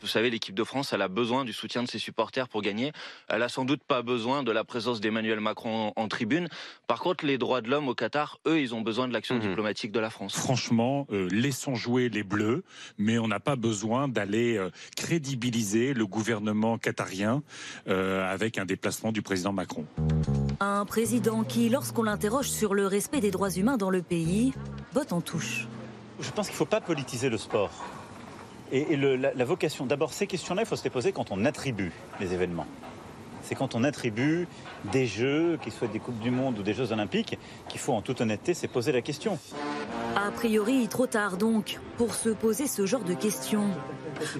Vous savez, l'équipe de France, elle a besoin du soutien de ses supporters pour gagner. Elle a sans doute pas besoin de la présence d'Emmanuel Macron en, tribune. Par contre, les droits de l'homme au Qatar, eux, ils ont besoin de l'action mhm. diplomatique de la France. Franchement, euh, laissons jouer les Bleus, mais on n'a pas besoin d'aller euh, crédibiliser le gouvernement qatarien euh, avec un déplacement du président Macron. Un président qui, lorsqu'on l'interroge sur le respect des droits humains dans le pays, botte en touche. Je pense qu'il ne faut pas politiser le sport. Et, la, vocation, d'abord, ces questions-là, il faut se les poser quand on attribue les événements. C'est quand on attribue des jeux, qu'ils soient des Coupes du Monde ou des Jeux Olympiques, qu'il faut en toute honnêteté se poser la question. A priori, trop tard donc pour se poser ce genre de questions.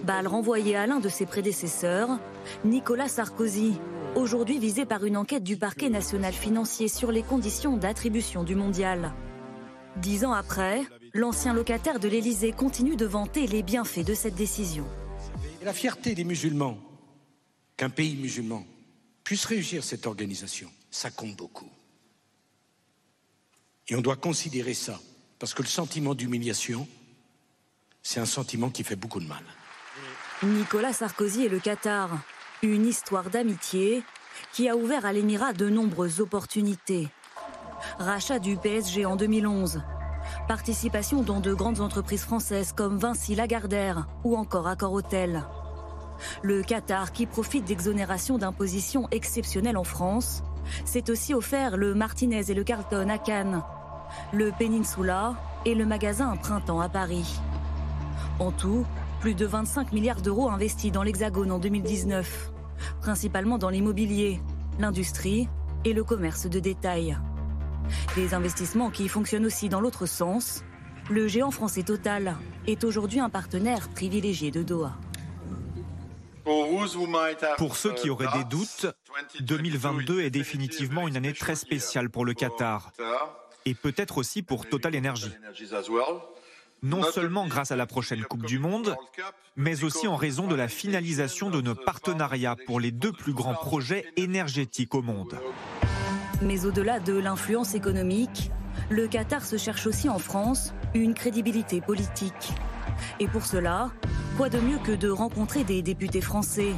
Balle renvoyée à l'un de ses prédécesseurs, Nicolas Sarkozy, aujourd'hui visé par une enquête du parquet national financier sur les conditions d'attribution du mondial. Dix ans après, L'ancien locataire de l'Élysée continue de vanter les bienfaits de cette décision. la fierté des musulmans, qu'un pays musulman puisse réussir cette organisation, ça compte beaucoup. Et on doit considérer ça, parce que le sentiment d'humiliation, c'est un sentiment qui fait beaucoup de mal. Nicolas Sarkozy et le Qatar, une histoire d'amitié qui a ouvert à l'Émirat de nombreuses opportunités. Rachat du PSG en 2011, Participation dans de grandes entreprises françaises comme Vinci Lagardère ou encore Accor Hôtel. Le Qatar, qui profite d'exonérations d'imposition exceptionnelles en France, s'est aussi offert le Martinez et le Carlton à Cannes, le Peninsula et le magasin Printemps à Paris. En tout, plus de 25 milliards d'euros investis dans l'Hexagone en 2019, principalement dans l'immobilier, l'industrie et le commerce de détail. Des investissements qui fonctionnent aussi dans l'autre sens. Le géant français Total est aujourd'hui un partenaire privilégié de Doha. Pour ceux qui auraient des doutes, 2022 est définitivement une année très spéciale pour le Qatar et peut-être aussi pour Total Energy. non seulement grâce à la prochaine Coupe du Monde, mais aussi en raison de la finalisation de nos partenariats pour les deux plus grands projets énergétiques au monde. Mais au-delà de l'influence économique, le Qatar se cherche aussi en France une crédibilité politique. Et pour cela, quoi de mieux que de rencontrer des députés français?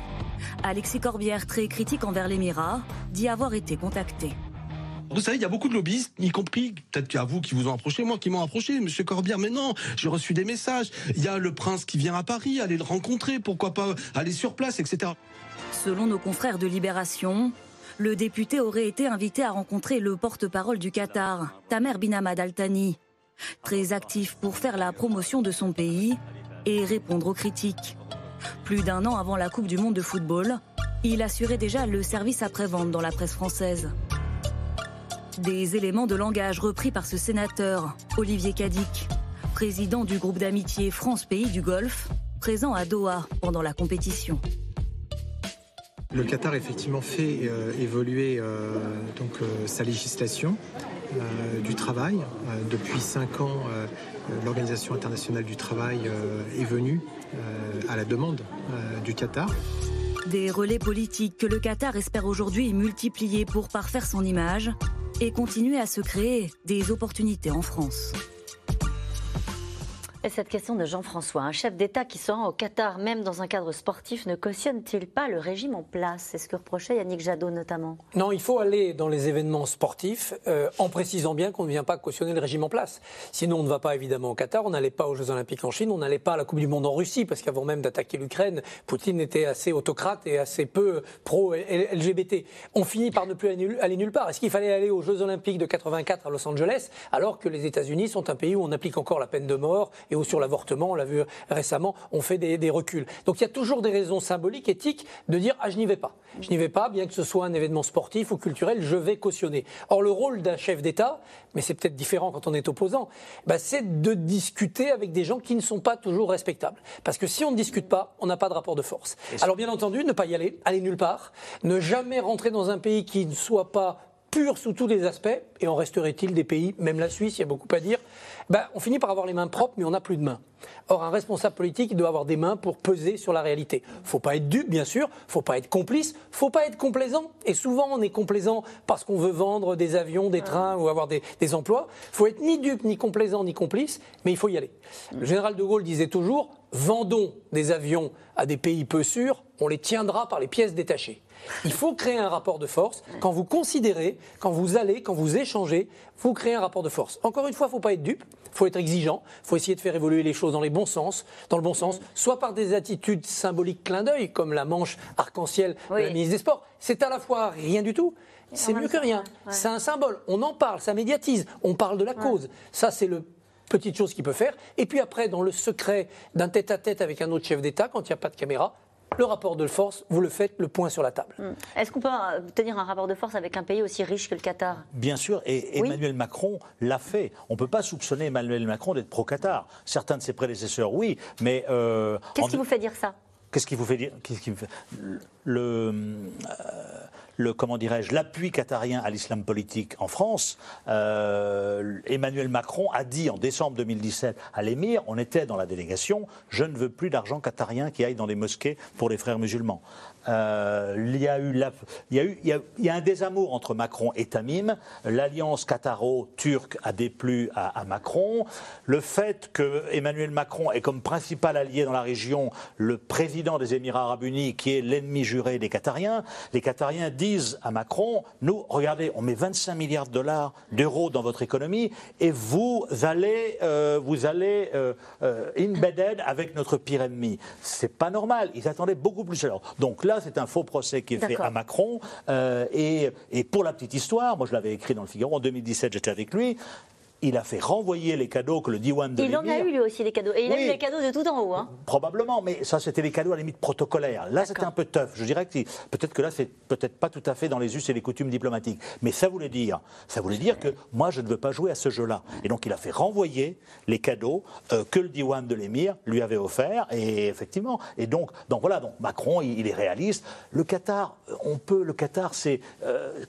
Alexis Corbière, très critique envers l'Émirat, dit avoir été contacté. Vous savez, il y a beaucoup de lobbyistes, y compris, peut-être qu'à vous qui vous ont approché, moi qui m'ont approché, Monsieur Corbière, mais non, j'ai reçu des messages. Il y a le prince qui vient à Paris, aller le rencontrer, pourquoi pas aller sur place, etc. Selon nos confrères de Libération, le député aurait été invité à rencontrer le porte-parole du Qatar, Tamer bin Hamad Al Thani, très actif pour faire la promotion de son pays et répondre aux critiques. Plus d'un an avant la Coupe du Monde de football, il assurait déjà le service après-vente dans la presse française. Des éléments de langage repris par ce sénateur, Olivier Cadic, président du groupe d'amitié France-Pays du Golfe, présent à Doha pendant la compétition. Le Qatar effectivement fait euh, évoluer euh, euh, sa législation du travail. depuis cinq ans, l'Organisation internationale du travail est venue à la demande du Qatar. Des relais politiques que le Qatar espère aujourd'hui multiplier pour parfaire son image et continuer à se créer des opportunités en France. Et cette question de Jean-François, un chef d'État qui se rend au Qatar, même dans un cadre sportif, ne cautionne-t-il pas le régime en place? C'est ce que reprochait Yannick Jadot notamment. Non, il faut aller dans les événements sportifs euh, en précisant bien qu'on ne vient pas cautionner le régime en place. Sinon, on ne va pas évidemment au Qatar, on n'allait pas aux Jeux Olympiques en Chine, on n'allait pas à la Coupe du Monde en Russie, parce qu'avant même d'attaquer l'Ukraine, Poutine était assez autocrate et assez peu pro-LGBT. On finit par ne plus aller nulle part. Est-ce qu'il fallait aller aux Jeux Olympiques de 84 à Los Angeles, alors que les États-Unis sont un pays où on applique encore la peine de mort et sur l'avortement, on l'a vu récemment, on fait des, reculs. Donc il y a toujours des raisons symboliques, éthiques, de dire ah je n'y vais pas. Je n'y vais pas, bien que ce soit un événement sportif ou culturel, je vais cautionner. Or le rôle d'un chef d'État, mais c'est peut-être différent quand on est opposant, bah, c'est de discuter avec des gens qui ne sont pas toujours respectables. Parce que si on ne discute pas, on n'a pas de rapport de force. Alors bien entendu, ne pas y aller, aller nulle part, ne jamais rentrer dans un pays qui ne soit pas pur sous tous les aspects, et en resterait-il des pays, même la Suisse, il y a beaucoup à dire, ben, on finit par avoir les mains propres, mais on n'a plus de mains. Or, un responsable politique, il doit avoir des mains pour peser sur la réalité. Faut pas être dupe, bien sûr, faut pas être complice, faut pas être complaisant. Et souvent, on est complaisant parce qu'on veut vendre des avions, des trains ou avoir des, des emplois. faut être ni dupe, ni complaisant, ni complice, mais il faut y aller. Le général de Gaulle disait toujours, vendons des avions à des pays peu sûrs, on les tiendra par les pièces détachées. Il faut créer un rapport de force. Quand vous considérez, quand vous allez, quand vous échangez, vous créez un rapport de force. Encore une fois, il ne faut pas être dupe, il faut être exigeant, il faut essayer de faire évoluer les choses dans les bons sens, dans le bon sens, soit par des attitudes symboliques clin d'œil, comme la manche arc-en-ciel de la ministre des Sports. C'est à la fois rien du tout, c'est mieux que rien. C'est un symbole. On en parle, ça médiatise, on parle de la cause. Ça, c'est le petite chose qu'il peut faire. Et puis après, dans le secret d'un tête-à-tête avec un autre chef d'État, quand il n'y a pas de caméra, le rapport de force, vous le faites le point sur la table. Hmm. Est-ce qu'on peut euh, tenir un rapport de force avec un pays aussi riche que le Qatar? Bien sûr, et Emmanuel Macron l'a fait. On ne peut pas soupçonner Emmanuel Macron d'être pro-Qatar. Certains de ses prédécesseurs, oui, mais... Euh, Qu'est-ce qui vous fait dire ça? Qu'est-ce qui vous fait dire Qu'est-ce qui fait... Le... Euh, comment dirais-je l'appui qatarien à l'islam politique en France, euh, Emmanuel Macron a dit en décembre 2017 à l'émir, on était dans la délégation, je ne veux plus d'argent qatarien qui aille dans les mosquées pour les frères musulmans. Euh, il, y a eu il, y a un désamour entre Macron et Tamim. L'alliance qataro-turque a déplu à, à, Macron. Le fait que Emmanuel Macron est comme principal allié dans la région le président des Émirats arabes unis, qui est l'ennemi juré des Qatariens. Les Qatariens disent à Macron Nous, regardez, on met 25 milliards de dollars d'euros dans votre économie et vous allez, euh, vous allez euh, euh, embedded avec notre pire ennemi. C'est pas normal. Ils attendaient beaucoup plus alors. Donc là, c'est un faux procès qui est fait à Macron. Euh, et, et, pour la petite histoire, moi je l'avais écrit dans le Figaro. En 2017, j'étais avec lui il a fait renvoyer les cadeaux que le Diwan de Il en a eu lui aussi les cadeaux. Et il a eu les cadeaux de tout en haut. Hein. Probablement, mais ça c'était les cadeaux à la limite protocolaires. Là c'était un peu tough. Je dirais que peut-être que là c'est peut-être pas tout à fait dans les us et les coutumes diplomatiques. Mais ça voulait dire, ça voulait dire que moi je ne veux pas jouer à ce jeu-là. Et donc il a fait renvoyer les cadeaux euh, que le Diwan de l'émir lui avait offerts. Et effectivement, et donc, donc voilà, donc Macron il, est réaliste. Le Qatar, on peut, le Qatar c'est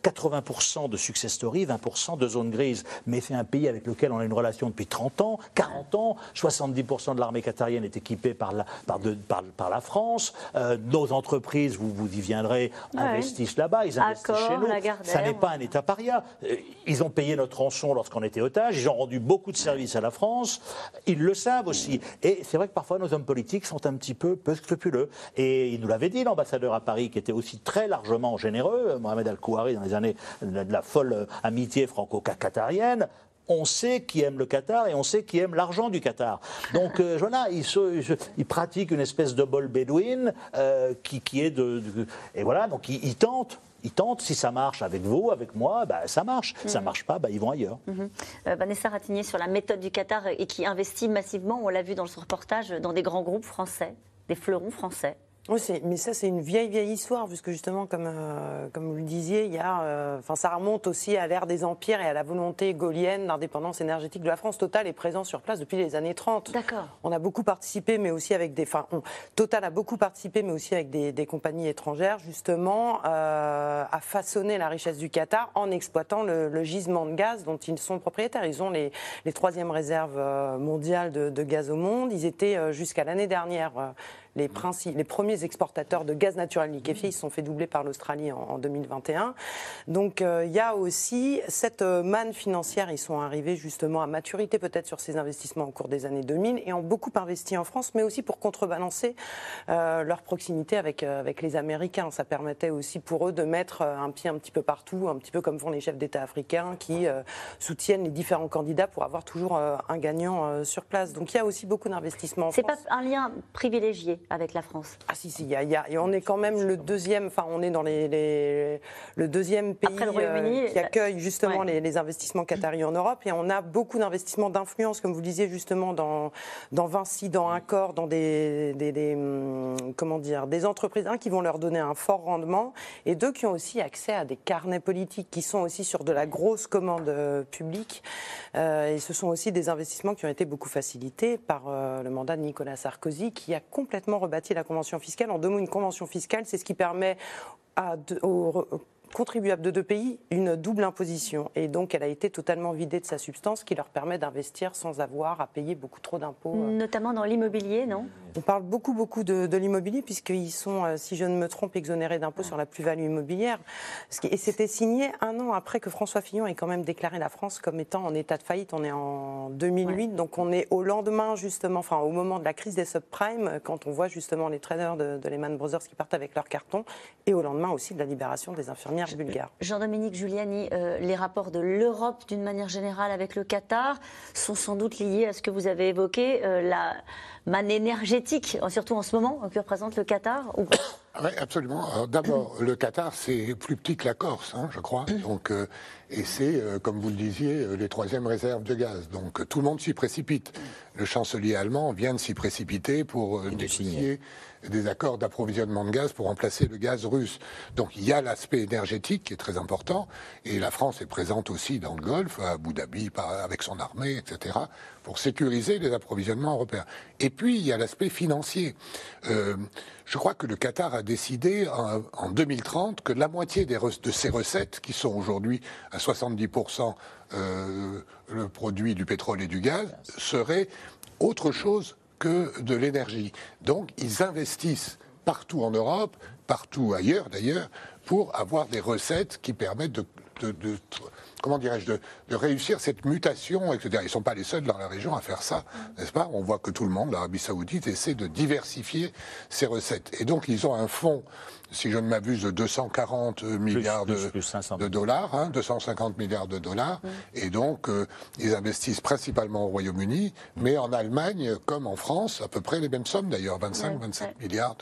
80% euh, de success story, 20% de zone grise, mais c'est un pays avec avec lequel on a une relation depuis 30 ans, 40 ans. 70% de l'armée qatarienne est équipée par la, par de, par, par la France. Euh, nos entreprises, vous, vous y viendrez, Ouais. investissent là-bas, ils investissent chez nous. Ça n'est pas un État paria. Euh, Ils ont payé notre rançon lorsqu'on était otage, ils ont rendu beaucoup de services à la France, ils le savent aussi. Et c'est vrai que parfois nos hommes politiques sont un petit peu peu scrupuleux. Et il nous l'avait dit, l'ambassadeur à Paris, qui était aussi très largement généreux, Mohamed Al-Kouari, dans les années de la folle euh, amitié franco-qatarienne. On sait qui aime le Qatar et on sait qui aime l'argent du Qatar. Donc, euh, voilà, il, se- il pratique une espèce de bol bédouine euh, qui, qui est de, de- Et voilà, donc il, il tente. Il tente, si ça marche avec vous, avec moi, bah, ça marche. Ça Mhm. marche pas, bah, ils vont ailleurs. Mhm. Euh, Vanessa Ratignier sur la méthode du Qatar et qui investit massivement, on l'a vu dans ce reportage, dans des grands groupes français, des fleurons français. Oui, mais ça, c'est une vieille, vieille histoire, puisque justement, comme, euh, comme vous le disiez, il y a, euh, ça remonte aussi à l'ère des empires et à la volonté gaulienne d'indépendance énergétique de la France. Total est présent sur place depuis les années 30. D'accord. On a beaucoup participé, mais aussi avec des. Enfin, on- Total a beaucoup participé, mais aussi avec des, des compagnies étrangères, justement, euh, à façonner la richesse du Qatar en exploitant le, le gisement de gaz dont ils sont propriétaires. Ils ont les, les troisièmes réserves mondiales de, de gaz au monde. Ils étaient jusqu'à l'année dernière. Les, princi- les premiers exportateurs de gaz naturel liquéfié, ils se sont fait doubler par l'Australie en, en 2021. Donc euh, il y a aussi cette euh, manne financière, ils sont arrivés justement à maturité peut-être sur ces investissements au cours des années 2000 et ont beaucoup investi en France, mais aussi pour contrebalancer euh, leur proximité avec, euh, avec les Américains. Ça permettait aussi pour eux de mettre un pied un petit peu partout, un petit peu comme font les chefs d'État africains qui soutiennent les différents candidats pour avoir toujours un gagnant sur place. Donc il y a aussi beaucoup d'investissements en C'est pas un lien privilégié avec la France. Ah si, si, il y a, y a- et on est quand même le deuxième, enfin on est dans les, les- le deuxième pays le euh, qui accueille justement ouais. les, les investissements qataris en Europe et on a beaucoup d'investissements d'influence, comme vous le disiez justement dans, dans Vinci, dans Accor, dans des, des- des, hum, comment dire, des entreprises un, qui vont leur donner un fort rendement et deux qui ont aussi accès à des carnets politiques qui sont aussi sur de la grosse commande euh, publique Euh, et ce sont aussi des investissements qui ont été beaucoup facilités par euh, le mandat de Nicolas Sarkozy qui a complètement rebâti la convention fiscale. En deux mots, une convention fiscale, c'est ce qui permet à aux contribuables de deux pays une double imposition. Et donc, elle a été totalement vidée de sa substance, ce qui leur permet d'investir sans avoir à payer beaucoup trop d'impôts. euh. Notamment dans l'immobilier, non? On parle beaucoup, beaucoup de, de l'immobilier, puisqu'ils sont, euh, si je ne me trompe, exonérés d'impôts sur la plus-value immobilière. Et c'était signé un an après que François Fillon ait quand même déclaré la France comme étant en état de faillite. On est en 2008, donc on est au lendemain, justement, enfin au moment de la crise des subprimes, quand on voit justement les traders de, de Lehman Brothers qui partent avec leurs cartons, et au lendemain aussi de la libération des Jean-Dominique Giuliani, euh, les rapports de l'Europe d'une manière générale avec le Qatar sont sans doute liés à ce que vous avez évoqué, euh, la manne énergétique, surtout en ce moment, que représente le Qatar ou Oui, absolument. Alors, D'abord, le Qatar, c'est plus petit que la Corse, hein, je crois. Donc, euh, et c'est, euh, comme vous le disiez, euh, les troisièmes réserves de gaz. Donc, euh, tout le monde s'y précipite. Le chancelier allemand vient de s'y précipiter pour euh, négocier des accords d'approvisionnement de gaz pour remplacer le gaz russe. Donc, il y a l'aspect énergétique qui est très important. Et la France est présente aussi dans le Golfe, à Abu Dhabi, avec son armée, etc., pour sécuriser les approvisionnements européens. Et puis, il y a l'aspect financier. Euh, je crois que le Qatar a décidé en, en 2030 que la moitié de ses recettes, qui sont aujourd'hui à 70% euh, le produit du pétrole et du gaz, serait autre chose que de l'énergie. Donc ils investissent partout en Europe, partout ailleurs d'ailleurs, pour avoir des recettes qui permettent de, comment dirais-je, de, de réussir cette mutation, etc. Ils ne sont pas les seuls dans la région à faire ça, n'est-ce pas? On voit que tout le monde, l'Arabie Saoudite, essaie de diversifier ses recettes. Et donc ils ont un fonds, si je ne m'abuse, de 240 milliards plus, de, plus 500. de dollars, hein, 250 milliards de dollars. Et donc, euh, ils investissent principalement au Royaume-Uni, mais en Allemagne, comme en France, à peu près les mêmes sommes d'ailleurs, 25-27 milliards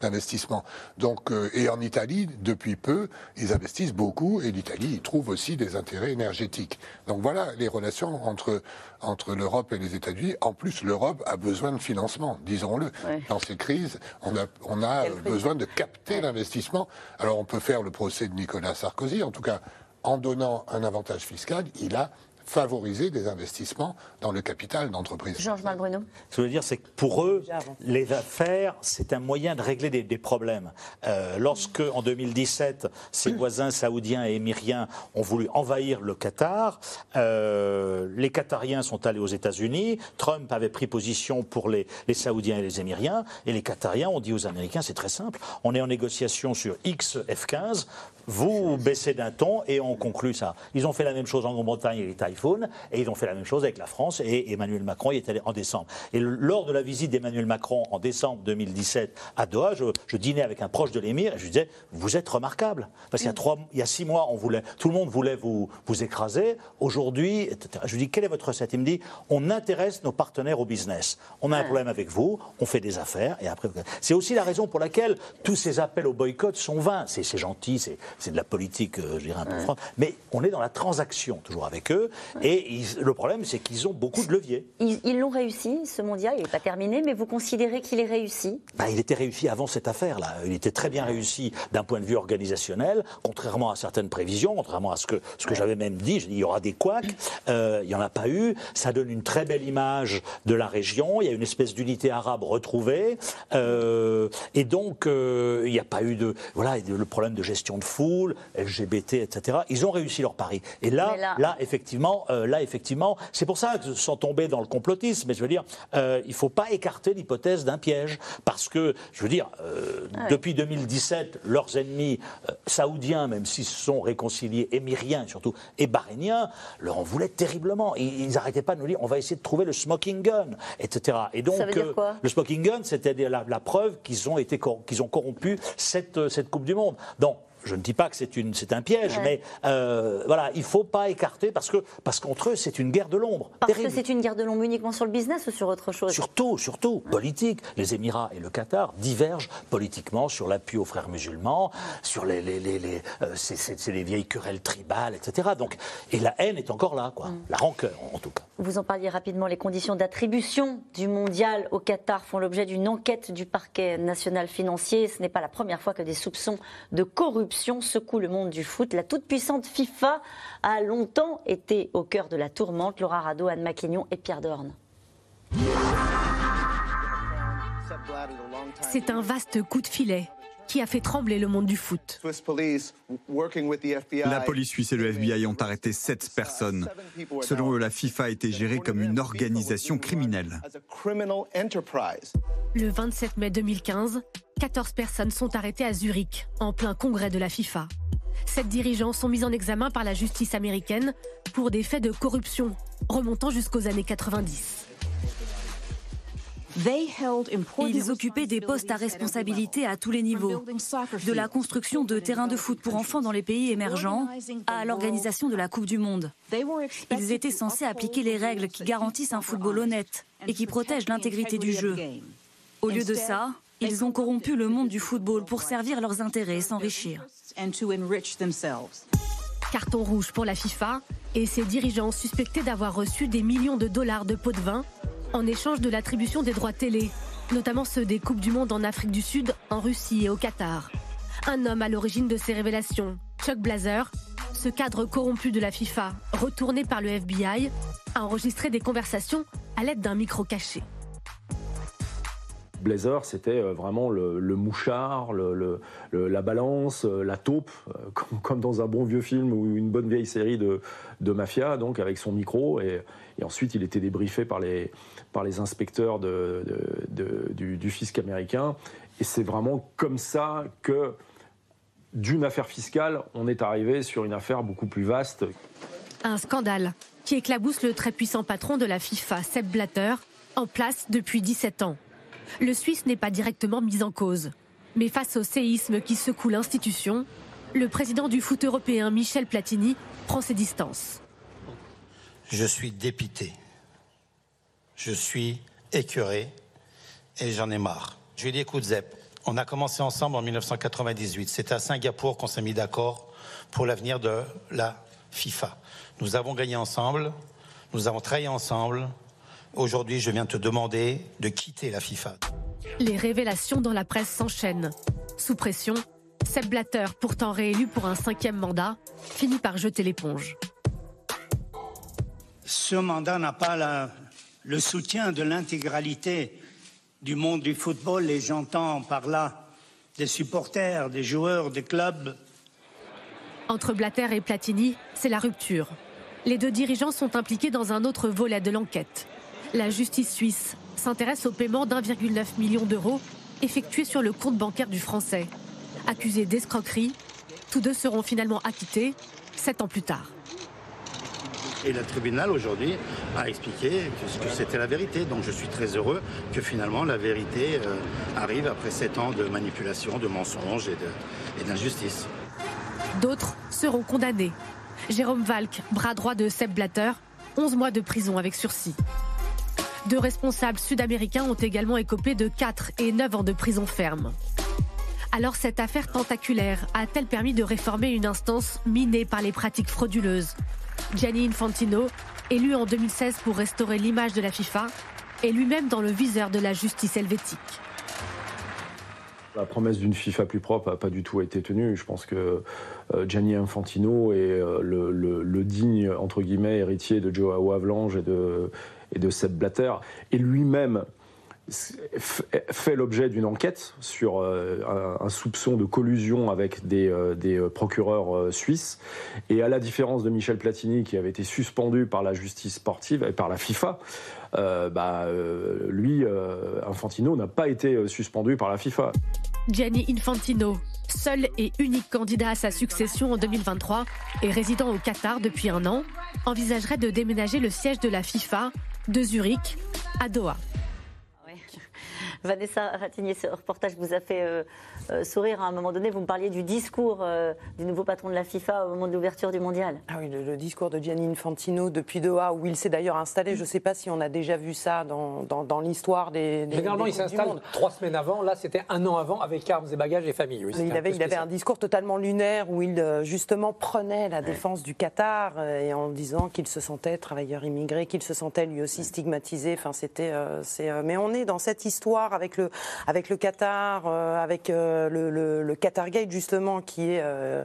d'investissements. Donc, euh, et en Italie, depuis peu, ils investissent beaucoup, et l'Italie, ils trouvent aussi des intérêts énergétiques. Donc voilà les relations entre, entre l'Europe et les États-Unis. En plus, l'Europe a besoin de financement, disons-le. Dans ces crises, on a, on a besoin de capter l'investissement. Alors on peut faire le procès de Nicolas Sarkozy, en tout cas, en donnant un avantage fiscal, il a favorisé des investissements dans le capital d'entreprise. Georges Malbruno Ce que je veux dire, c'est que pour eux, les affaires, c'est un moyen de régler des, des problèmes. Euh, lorsque, en 2017, ses voisins saoudiens et émiriens ont voulu envahir le Qatar, euh, les Qatariens sont allés aux États-Unis, Trump avait pris position pour les, les Saoudiens et les Émiriens, et les Qatariens ont dit aux Américains, c'est très simple, on est en négociation sur X F-15, vous baissez d'un ton et on conclut ça. Ils ont fait la même chose en Grande-Bretagne avec les Et ils ont fait la même chose avec la France et Emmanuel Macron y est allé en décembre. Et lors de la visite d'Emmanuel Macron en décembre 2017 à Doha, je, dînais avec un proche de l'émir et je lui disais vous êtes remarquable parce qu'il y a trois, il y a six mois on voulait, tout le monde voulait vous vous écraser. Aujourd'hui, etc. Je lui dis quelle est votre recette? Il me dit on intéresse nos partenaires au business. On a un problème avec vous, on fait des affaires et après c'est aussi la raison pour laquelle tous ces appels au boycott sont vains. C'est gentil, c'est de la politique, euh, je dirais un peu franc, mais on est dans la transaction toujours avec eux. Et le problème, c'est qu'ils ont beaucoup de leviers. Ils l'ont réussi, ce mondial, il n'est pas terminé, mais vous considérez qu'il est réussi? Bah, Il était réussi avant cette affaire-là. Il était très bien réussi d'un point de vue organisationnel, contrairement à certaines prévisions, contrairement à ce que, ce que j'avais même dit. Je dis, il y aura des couacs, euh, il n'y en a pas eu. Ça donne une très belle image de la région. Il y a une espèce d'unité arabe retrouvée. Euh, et donc, il n'y a pas eu de. Voilà, le problème de gestion de fou LGBT, etc. Ils ont réussi leur pari. Et là, là... effectivement, euh, là, effectivement, c'est pour ça que sans tomber dans le complotisme, mais je veux dire, euh, il ne faut pas écarter l'hypothèse d'un piège, parce que, je veux dire, euh, depuis 2017, leurs ennemis saoudiens, même s'ils se sont réconciliés, émiriens surtout, et bahréniens, leur en voulaient terriblement. Ils n'arrêtaient pas de nous dire, on va essayer de trouver le smoking gun, etc. Et donc, le smoking gun, c'était la, la, preuve qu'ils ont été qu'ils ont corrompu cette, cette Coupe du Monde. Donc, je ne dis pas que c'est un piège, mais euh, voilà, il ne faut pas écarter parce que parce qu'entre eux, c'est une guerre de l'ombre. Parce que c'est une guerre de l'ombre uniquement sur le business ou sur autre chose? Surtout, surtout, politique. Les Émirats et le Qatar divergent politiquement sur l'appui aux frères musulmans, sur les, les, les, les euh, c'est les vieilles querelles tribales, etc. Donc, et la haine est encore là, quoi. Mm. La rancœur, en tout cas. Vous en parliez rapidement, les conditions d'attribution du mondial au Qatar font l'objet d'une enquête du parquet national financier. Ce n'est pas la première fois que des soupçons de corruption secouent le monde du foot. La toute-puissante FIFA a longtemps été au cœur de la tourmente. Laura Rado, Anne Maquignon et Pierre Dorn. C'est un vaste coup de filet qui a fait trembler le monde du foot. La police suisse et le FBI ont arrêté sept personnes. Selon eux, la FIFA a été gérée comme une organisation criminelle. Le 27 mai 2015, 14 personnes sont arrêtées à Zurich, en plein congrès de la FIFA. Sept dirigeants sont mis en examen par la justice américaine pour des faits de corruption remontant jusqu'aux années 90. Ils occupaient des postes à responsabilité à tous les niveaux, de la construction de terrains de foot pour enfants dans les pays émergents à l'organisation de la Coupe du Monde. Ils étaient censés appliquer les règles qui garantissent un football honnête et qui protègent l'intégrité du jeu. Au lieu de ça, ils ont corrompu le monde du football pour servir leurs intérêts et s'enrichir. Carton rouge pour la FIFA et ses dirigeants suspectés d'avoir reçu des millions de dollars de pots de vin en échange de l'attribution des droits télé, notamment ceux des Coupes du Monde en Afrique du Sud, en Russie et au Qatar. Un homme à l'origine de ces révélations, Chuck Blazer, ce cadre corrompu de la FIFA, retourné par le FBI, a enregistré des conversations à l'aide d'un micro caché. Blazer, c'était euh, vraiment le, mouchard, la balance, euh, la taupe, euh, comme, dans un bon vieux film ou une bonne vieille série de, mafia, donc avec son micro. Et, ensuite, il était débriefé par les, inspecteurs du, fisc américain. Et c'est vraiment comme ça que, d'une affaire fiscale, on est arrivé sur une affaire beaucoup plus vaste. Un scandale qui éclabousse le très puissant patron de la FIFA, Sepp Blatter, en place depuis 17 ans. Le Suisse n'est pas directement mis en cause. Mais face au séisme qui secoue l'institution, le président du foot européen, Michel Platini, prend ses distances. Je suis dépité. Je suis écœuré et j'en ai marre. Je lui ai écoute Zep, on a commencé ensemble en 1998. C'est à Singapour qu'on s'est mis d'accord pour l'avenir de la FIFA. Nous avons gagné ensemble, nous avons travaillé ensemble, Aujourd'hui, je viens te demander de quitter la FIFA. Les révélations dans la presse s'enchaînent. Sous pression, Seb Blatter, pourtant réélu pour un cinquième mandat, finit par jeter l'éponge. Ce mandat n'a pas le soutien de l'intégralité du monde du football et j'entends par là des supporters, des joueurs, des clubs. Entre Blatter et Platini, c'est la rupture. Les deux dirigeants sont impliqués dans un autre volet de l'enquête. La justice suisse s'intéresse au paiement d'1,9 million d'euros effectué sur le compte bancaire du Français. Accusés d'escroquerie, tous deux seront finalement acquittés sept ans plus tard. Et le tribunal aujourd'hui a expliqué que, c'était la vérité. Donc je suis très heureux que finalement la vérité euh, arrive après sept ans de manipulation, de mensonges et d'injustice. D'autres seront condamnés. Jérôme Valk, bras droit de Seb Blatter, 11 mois de prison avec sursis. Deux responsables sud-américains ont également écopé de 4 et 9 ans de prison ferme. Alors cette affaire tentaculaire a-t-elle permis de réformer une instance minée par les pratiques frauduleuses? Gianni Infantino, élu en 2016 pour restaurer l'image de la FIFA, est lui-même dans le viseur de la justice helvétique. La promesse d'une FIFA plus propre n'a pas du tout été tenue. Je pense que euh, Gianni Infantino est euh, le, digne, entre guillemets, héritier de Joao Avalanche et de, et de Seb Blatter, et lui-même fait l'objet d'une enquête sur euh, un, soupçon de collusion avec des, euh, euh, procureurs suisses. Et à la différence de Michel Platini, qui avait été suspendu par la justice sportive et par la FIFA, bah, lui, Infantino, n'a pas été suspendu par la FIFA. Gianni Infantino, seul et unique candidat à sa succession en 2023 et résident au Qatar depuis un an, envisagerait de déménager le siège de la FIFA de Zurich à Doha. Vanessa Ratignier, ce reportage vous a fait euh, euh, sourire à un moment donné. Vous me parliez du discours euh, du nouveau patron de la FIFA au moment de l'ouverture du mondial. Ah oui, le, discours de Gianni Infantino depuis Doha, où il s'est d'ailleurs installé. Je ne sais pas si on a déjà vu ça dans, dans, l'histoire des, des. Généralement, il s'installe trois semaines avant. Là, c'était un an avant avec armes et bagages et famille. il, avait, il avait un discours totalement lunaire où il justement prenait la défense du Qatar et en disant qu'il se sentait travailleur immigré, qu'il se sentait lui aussi stigmatisé. Enfin, c'était. mais on est dans cette histoire avec le, avec le Qatar, euh, avec euh, le, le, le, Qatar Gate justement qui est euh,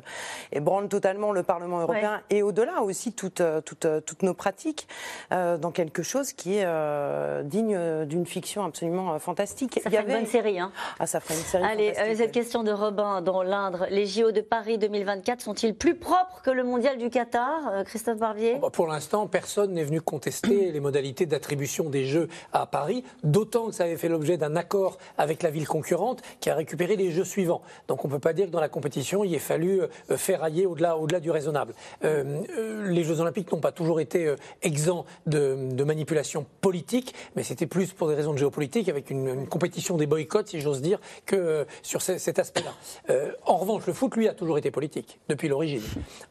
ébranle totalement le Parlement européen et au-delà aussi toutes, toutes, toutes nos pratiques dans quelque chose qui est digne d'une fiction absolument fantastique. Ça Il y avait... une bonne série. Hein. Ah, ça ferait une série. Allez, cette question de Robin dans l'Indre. Les JO de Paris 2024 sont-ils plus propres que le mondial du Qatar, Christophe Barbier? Oh, bah, Pour l'instant, personne n'est venu contester les modalités d'attribution des Jeux à Paris, d'autant que ça avait fait l'objet d'un accord avec la ville concurrente qui a récupéré les jeux suivants. Donc on ne peut pas dire que dans la compétition, il ait fallu euh, ferrailler au-delà au -delà du raisonnable. Euh, euh, les Jeux olympiques n'ont pas toujours été exempts de, manipulation politique, mais c'était plus pour des raisons de géopolitique, avec une, compétition des boycotts, si j'ose dire, que sur cet aspect-là. en revanche, le foot, lui, a toujours été politique, depuis l'origine.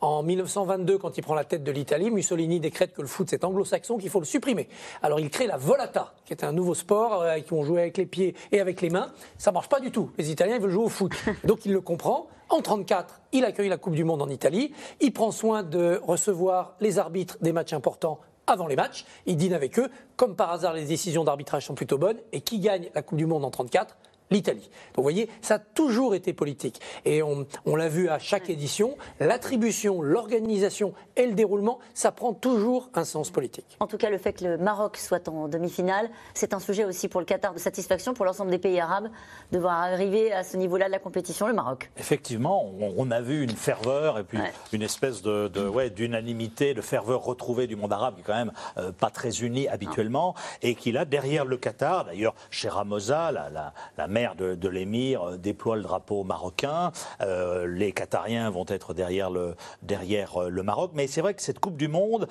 En 1922, quand il prend la tête de l'Italie, Mussolini décrète que le foot, c'est anglo-saxon, qu'il faut le supprimer. Alors il crée la volata, qui est un nouveau sport, qui ont joué avec les pieds et avec les mains, ça marche pas du tout. Les Italiens ils veulent jouer au foot. Donc il le comprend. En 34, il accueille la Coupe du Monde en Italie. Il prend soin de recevoir les arbitres des matchs importants avant les matchs. Il dîne avec eux. Comme par hasard, les décisions d'arbitrage sont plutôt bonnes. Et qui gagne la Coupe du Monde en 34 l'Italie. Donc vous voyez, ça a toujours été politique. Et on, l'a vu à chaque édition, l'attribution, l'organisation et le déroulement, ça prend toujours un sens politique. En tout cas, le fait que le Maroc soit en demi-finale, c'est un sujet aussi pour le Qatar de satisfaction pour l'ensemble des pays arabes de voir arriver à ce niveau-là de la compétition le Maroc. Effectivement, on, a vu une ferveur et puis une espèce de, ouais, d'unanimité, de ferveur retrouvée du monde arabe qui est quand même euh, pas très uni habituellement et qui là derrière le Qatar, d'ailleurs chez Ramosa, la, la, la de, l'émir euh, déploie le drapeau marocain. Euh, les Qatariens vont être derrière le, derrière euh, le Maroc. Mais c'est vrai que cette Coupe du Monde,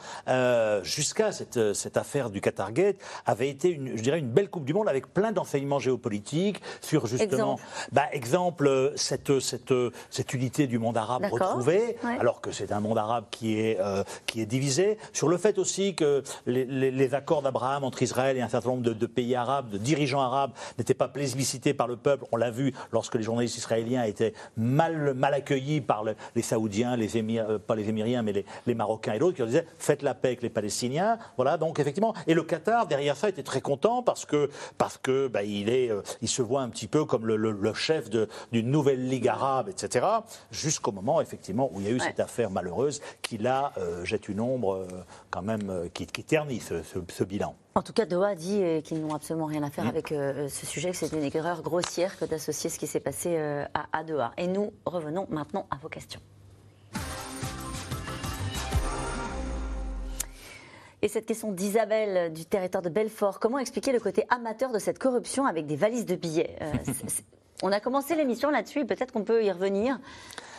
jusqu'à cette, cette, affaire du Qatar Gate, avait été, une, je dirais, une belle Coupe du Monde avec plein d'enseignements géopolitiques sur justement, exemple, bah, exemple cette, cette, cette, unité du monde arabe retrouvée, alors que c'est un monde arabe qui est, qui est divisé, sur le fait aussi que les, les, accords d'Abraham entre Israël et un certain nombre de, de pays arabes, de dirigeants arabes, n'étaient pas plébiscités par le peuple. On l'a vu lorsque les journalistes israéliens étaient mal, mal accueillis par les Saoudiens, les Émir, euh, pas les Émiriens, mais les, Marocains et d'autres, qui leur disaient faites la paix avec les Palestiniens. Voilà, donc effectivement. Et le Qatar, derrière ça, était très content parce que, parce que bah, il, est, euh, il se voit un petit peu comme le, chef d'une nouvelle ligue arabe, etc. Jusqu'au moment, effectivement, où il y a eu cette affaire malheureuse qui, là, euh, jette une ombre quand même, qui, qui ternit ce bilan. En tout cas, Doha dit euh, qu'ils n'ont absolument rien à faire mm. avec euh, ce sujet, que c'est une erreur grossière que d'associer ce qui s'est passé euh, à, Doha. Et nous revenons maintenant à vos questions. Et cette question d'Isabelle euh, du territoire de Belfort, comment expliquer le côté amateur de cette corruption avec des valises de billets Euh, On a commencé l'émission là-dessus peut-être qu'on peut y revenir.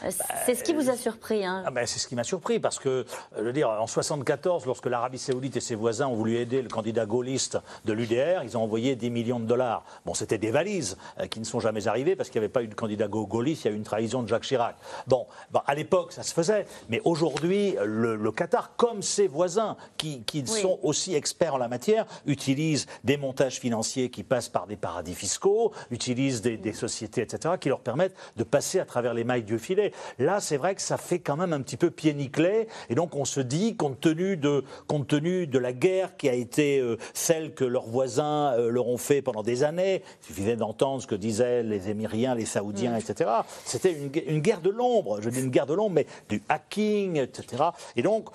Euh, C'est ce qui vous a surpris. Hein. Ah ben, c'est ce qui m'a surpris parce que, euh, je veux dire, en 74, lorsque l'Arabie Saoudite et ses voisins ont voulu aider le candidat gaulliste de l'UDR, ils ont envoyé 10 millions de dollars. Bon, c'était des valises euh, qui ne sont jamais arrivées parce qu'il n'y avait pas eu de candidat ga- gaulliste, il y a eu une trahison de Jacques Chirac. Bon, bon, à l'époque, ça se faisait, mais aujourd'hui, le, le Qatar, comme ses voisins qui, qui Oui. sont aussi experts en la matière, utilisent des montages financiers qui passent par des paradis fiscaux, utilisent des, des sociétés, etc., qui leur permettent de passer à travers les mailles du filet. Là, c'est vrai que ça fait quand même un petit peu pied nickelé, et donc on se dit, compte tenu de, compte tenu de la guerre qui a été euh, celle que leurs voisins euh, leur ont fait pendant des années, il suffisait d'entendre ce que disaient les Émiriens, les Saoudiens, etc., c'était une, une guerre de l'ombre, je dis une guerre de l'ombre, mais du hacking, etc. Et donc,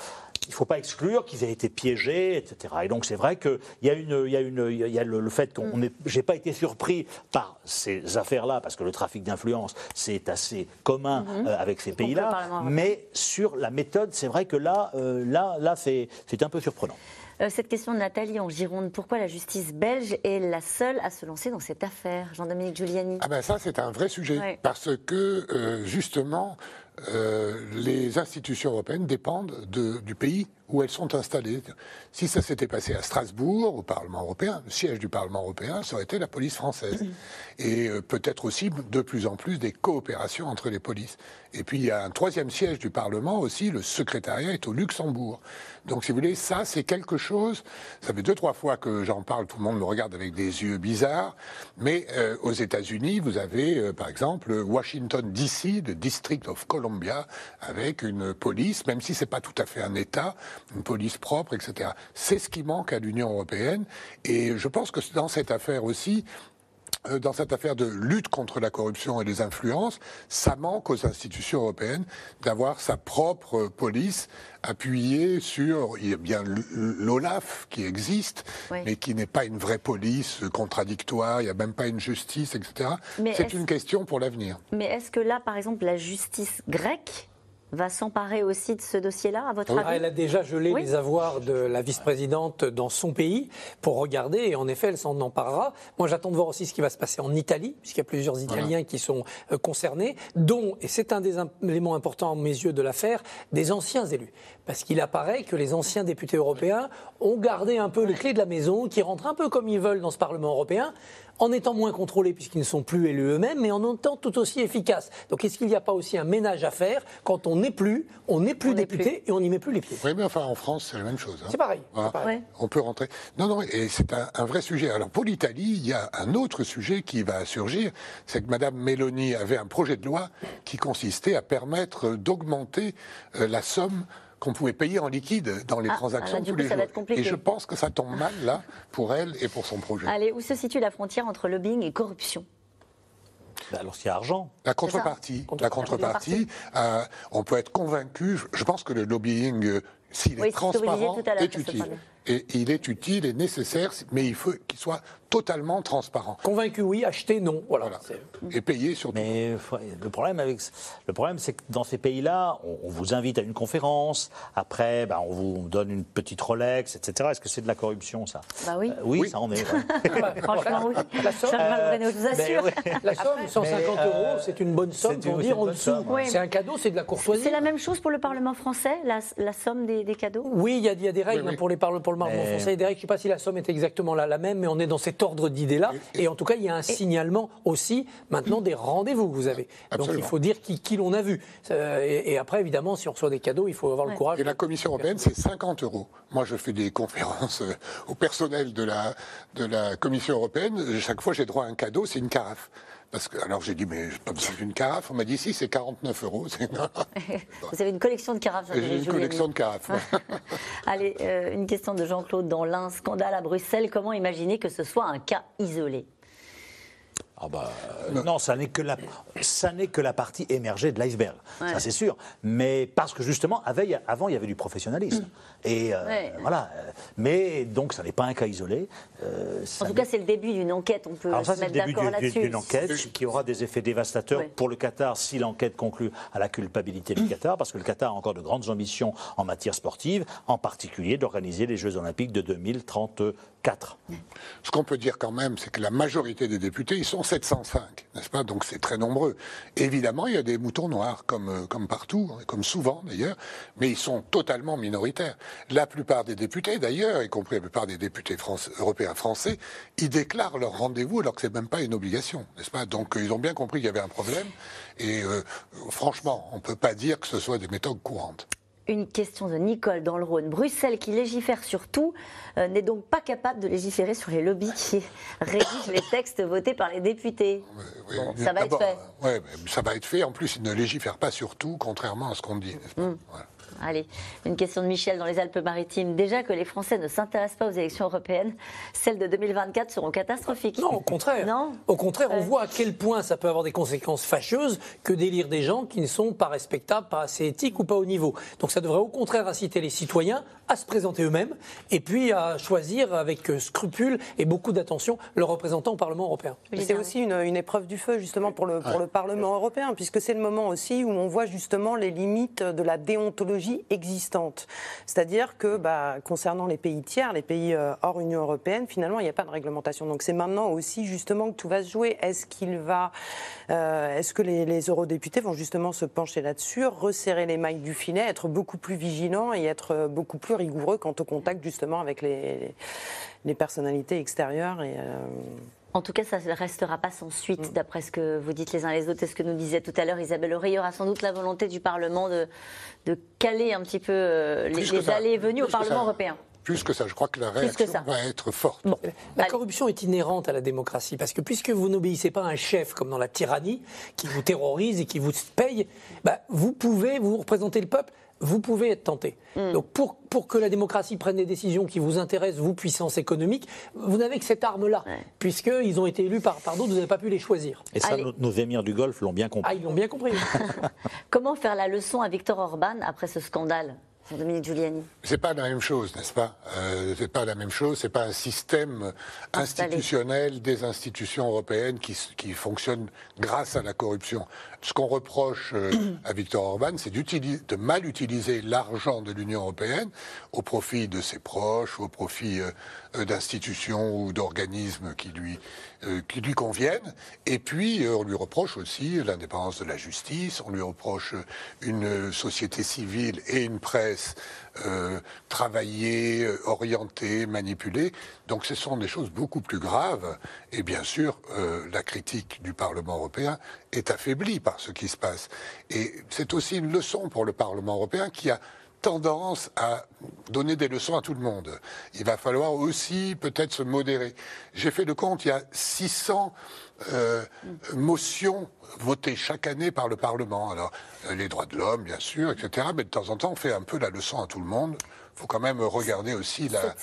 il ne faut pas exclure qu'ils aient été piégés, etc. Et donc c'est vrai qu'il y a, une, il y a, une, il y a le, le fait qu'on n'ait j'ai pas été surpris par ces affaires-là, parce que le trafic d'influence, c'est assez commun Mhm. euh, avec ces pays-là. Mais sur la méthode, c'est vrai que là, euh, là, là c'est un peu surprenant. Euh, cette question de Nathalie en Gironde, pourquoi la justice belge est la seule à se lancer dans cette affaire? Jean-Dominique Giuliani Ah ben ça, c'est un vrai sujet. Ouais. Parce que, euh, justement, euh, les institutions européennes dépendent de- du pays où elles sont installées. Si ça s'était passé à Strasbourg, au Parlement européen, le siège du Parlement européen, ça aurait été la police française. Et euh, peut-être aussi, de plus en plus, des coopérations entre les polices. Et puis, il y a un troisième siège du Parlement aussi, le secrétariat est au Luxembourg. Donc, si vous voulez, ça, c'est quelque chose. Ça fait deux, trois fois que j'en parle, tout le monde me regarde avec des yeux bizarres. Mais euh, aux États-Unis, vous avez, euh, par exemple, Washington DC, le District of Columbia, avec une police, même si c'est pas tout à fait un État, une police propre, etc. C'est ce qui manque à l'Union européenne. Et je pense que dans cette affaire aussi, euh, dans cette affaire de lutte contre la corruption et les influences, ça manque aux institutions européennes d'avoir sa propre police appuyée sur, il y a bien l'OLAF qui existe, Oui. mais qui n'est pas une vraie police contradictoire, il n'y a même pas une justice, etc. C'est une question pour l'avenir. Mais est-ce que là, par exemple, la justice grecque va s'emparer aussi de ce dossier-là, à votre Ah, avis elle a déjà gelé Oui. les avoirs de la vice-présidente dans son pays pour regarder, et en effet, elle s'en emparera. Moi, j'attends de voir aussi ce qui va se passer en Italie, puisqu'il y a plusieurs Italiens qui sont euh, concernés, dont, et c'est un des éléments importants à mes yeux de l'affaire, des anciens élus. Parce qu'il apparaît que les anciens députés européens ont gardé un peu les clés de la maison, qui rentrent un peu comme ils veulent dans ce Parlement européen, en étant moins contrôlés puisqu'ils ne sont plus élus eux-mêmes, mais en étant tout aussi efficaces. Donc est-ce qu'il n'y a pas aussi un ménage à faire quand on n'est plus, on n'est plus député et on n'y met plus les pieds? Oui, mais enfin, en France, c'est la même chose. hein. C'est pareil, Voilà. On peut rentrer. Non, non, et c'est un, un vrai sujet. Alors, pour l'Italie, il y a un autre sujet qui va surgir. C'est que Mme Meloni avait un projet de loi qui consistait à permettre d'augmenter euh, la somme qu'on pouvait payer en liquide dans les Ah, transactions ah, tous coup, les ça va jours. être compliqué. Et je pense que ça tombe mal, là, pour elle et pour son projet. Allez, où se situe la frontière entre lobbying et corruption? Ben, alors s'il y a argent. La contrepartie, la contrepartie, euh, on peut être convaincu. je- pense que le lobbying, euh, s'il Oui, est transparent, est utile. Et il est utile et nécessaire, mais il faut qu'il soit totalement transparent. Convaincu oui, acheté non. Voilà. Et payé surtout. Mais le problème, avec, le problème, c'est que dans ces pays-là, on, on vous invite à une conférence. Après, ben, on vous donne une petite Rolex, etc. Est-ce que c'est de la corruption, ça? Bah oui. Euh, oui, ça en est. ouais. Franchement, oui. La somme, Charles Valbreno, je vous assure. oui. La somme, 150 Mais, euh, euros, c'est une bonne somme pour dire en dessous. ouais. C'est un cadeau, c'est de la courtoisie. C'est la même chose pour le Parlement français, la, la somme des, des cadeaux? Oui, il y, a- il y a des règles Oui, oui. pour les parle- pour le Parlement Mais- français. Je ne sais pas si la somme est exactement la, la même, mais on est dans cet ordre d'idées-là. Et, en tout cas, il y a un signalement aussi maintenant des rendez-vous que vous avez. Donc il faut dire qui, qui l'on a vu. Euh, et, et après, évidemment, si on reçoit des cadeaux, il faut avoir le courage. Et la Commission européenne, c'est 50 euros. Moi, je fais des conférences euh, au personnel de la, de la Commission européenne. Chaque fois, j'ai droit à un cadeau, c'est une carafe. Parce que, alors j'ai dit, mais j'ai pas besoin d'une carafe. On m'a dit, si, c'est 49 euros. Vous avez une collection de carafes. J'ai une collection de carafes. Allez, euh, une question de Jean-Claude dans l'un scandale à Bruxelles. Comment imaginer que ce soit un cas isolé? Ah bah, euh, non, ça n'est que la, ça n'est que la partie émergée de l'iceberg, ça c'est sûr. Mais parce que justement, avant il y avait du professionnalisme. Et euh, voilà. Mais donc ça n'est pas un cas isolé. en tout cas, c'est le début d'une enquête. On peut se mettre d'accord là-dessus. D'une enquête qui aura des effets dévastateurs pour le Qatar si l'enquête conclut à la culpabilité du Qatar, parce que le Qatar a encore de grandes ambitions en matière sportive, en particulier d'organiser les Jeux Olympiques de 2034. Ce qu'on peut dire quand même, c'est que la majorité des députés, ils sont 705, n'est-ce pas? Donc c'est très nombreux. Évidemment, il y a des moutons noirs, comme, euh, comme partout, comme souvent d'ailleurs, mais ils sont totalement minoritaires. La plupart des députés, d'ailleurs, y compris la plupart des députés européens français, ils déclarent leur rendez-vous alors que c'est même pas une obligation, n'est-ce pas? Donc ils ont bien compris qu'il y avait un problème. Et euh, franchement, on ne peut pas dire que ce soit des méthodes courantes. Une question de Nicole dans le Rhône. Bruxelles, qui légifère sur tout, euh, n'est donc pas capable de légiférer sur les lobbies qui rédigent les textes votés par les députés. ça va être fait. Oui, ça va être fait. En plus, ils ne légifèrent pas sur tout, contrairement à ce qu'on dit. Mmh. Allez, une question de Michel dans les Alpes-Maritimes. Déjà que les Français ne s'intéressent pas aux élections européennes, celles de 2024 seront catastrophiques. Non, au contraire. Non au contraire, on voit à quel point ça peut avoir des conséquences fâcheuses que d'élire des gens qui ne sont pas respectables, pas assez éthiques ou pas au niveau. Donc ça devrait au contraire inciter les citoyens à se présenter eux-mêmes et puis à choisir avec scrupule et beaucoup d'attention le représentant au Parlement européen. C'est aussi une, épreuve du feu justement pour le, pour le Parlement européen, puisque c'est le moment aussi où on voit justement les limites de la déontologie existante. C'est-à-dire que bah, concernant les pays tiers, les pays euh, hors Union européenne, finalement, il n'y a pas de réglementation. Donc c'est maintenant aussi justement que tout va se jouer. Est-ce qu'il va, euh, est-ce que les, les, eurodéputés vont justement se pencher là-dessus, resserrer les mailles du filet, être beaucoup plus vigilants et être euh, beaucoup plus rigoureux quant au contact justement avec les, les personnalités extérieures et en tout cas, ça ne restera pas sans suite, mm. d'après ce que vous dites les uns les autres et ce que nous disait tout à l'heure Isabelle Auré. Il y aura sans doute la volonté du Parlement de, de caler un petit peu euh, les, allées et venues au Parlement européen. Plus que ça, je crois que la réaction va être forte. La corruption est inhérente à la démocratie, parce que puisque vous n'obéissez pas à un chef comme dans la tyrannie, qui vous terrorise et qui vous paye, bah, vous pouvez vous représenter le peuple vous pouvez être tenté. Hmm. Donc pour, pour que la démocratie prenne des décisions qui vous intéressent, vous, puissance économique, vous n'avez que cette arme-là, puisque puisqu'ils ont été élus par, par d'autres, vous n'avez pas pu les choisir. Et ça, nos, émirs du Golfe l'ont bien compris. Ah, ils l'ont bien compris. Comment faire la leçon à Victor Orban après ce scandale Dominique Giuliani? C'est pas la même chose, n'est-ce pas? Euh, C'est pas la même chose. C'est pas un système institutionnel des institutions européennes qui, qui fonctionne grâce à la corruption. Ce qu'on reproche euh, à Viktor Orban, c'est de mal utiliser l'argent de l'Union européenne au profit de ses proches, au profit euh, d'institutions ou d'organismes qui lui qui lui conviennent. Et puis, on lui reproche aussi l'indépendance de la justice, on lui reproche une société civile et une presse euh, travailler, euh, orienter, manipuler. Donc ce sont des choses beaucoup plus graves. Et bien sûr, euh, la critique du Parlement européen est affaiblie par ce qui se passe. Et c'est aussi une leçon pour le Parlement européen qui a tendance à donner des leçons à tout le monde. Il va falloir aussi peut-être se modérer. J'ai fait le compte, il y a 600 euh, motions votées chaque année par le Parlement. Alors, euh, les droits de l'homme, bien sûr, etc. Mais de temps en temps, on fait un peu la leçon à tout le monde. Il faut quand même regarder aussi la,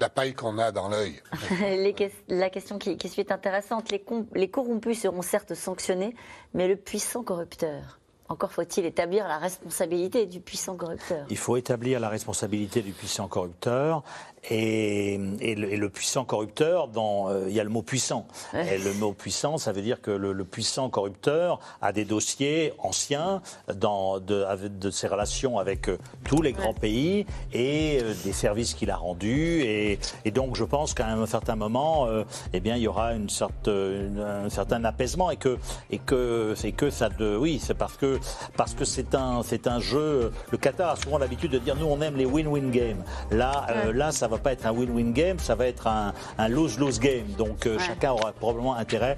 la paille qu'on a dans l'œil. la question qui, qui suit est intéressante. Les, les corrompus seront certes sanctionnés, mais le puissant corrupteur encore faut-il établir la responsabilité du puissant corrupteur. Il faut établir la responsabilité du puissant corrupteur. Et, le, puissant corrupteur, dans, euh, il y a le mot puissant. Et le mot puissant, ça veut dire que le, puissant corrupteur a des dossiers anciens dans, de, de ses relations avec euh, tous les grands pays et euh, des services qu'il a rendus. Et, donc, je pense qu'à un certain moment, eh bien, il y aura une sorte, un certain apaisement et que, et que, c'est que ça de, oui, c'est parce que, parce que c'est un, c'est un jeu. Le Qatar a souvent l'habitude de dire, nous, on aime les win-win games. Là, là, ça va va pas être un win-win game, ça va être un, lose-lose game. Donc euh, chacun aura probablement intérêt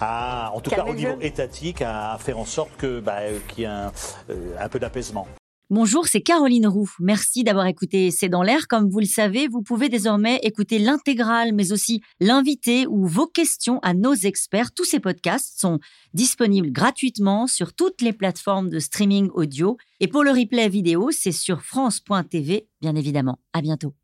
à, en tout cas au niveau étatique, à faire en sorte que bah, qu'il y ait un, euh, un peu d'apaisement. Bonjour, c'est Caroline Roux. Merci d'avoir écouté C'est dans l'air. Comme vous le savez, vous pouvez désormais écouter l'intégrale, mais aussi l'invité ou vos questions à nos experts. Tous ces podcasts sont disponibles gratuitement sur toutes les plateformes de streaming audio. Et pour le replay vidéo, c'est sur France.tv, bien évidemment. À bientôt.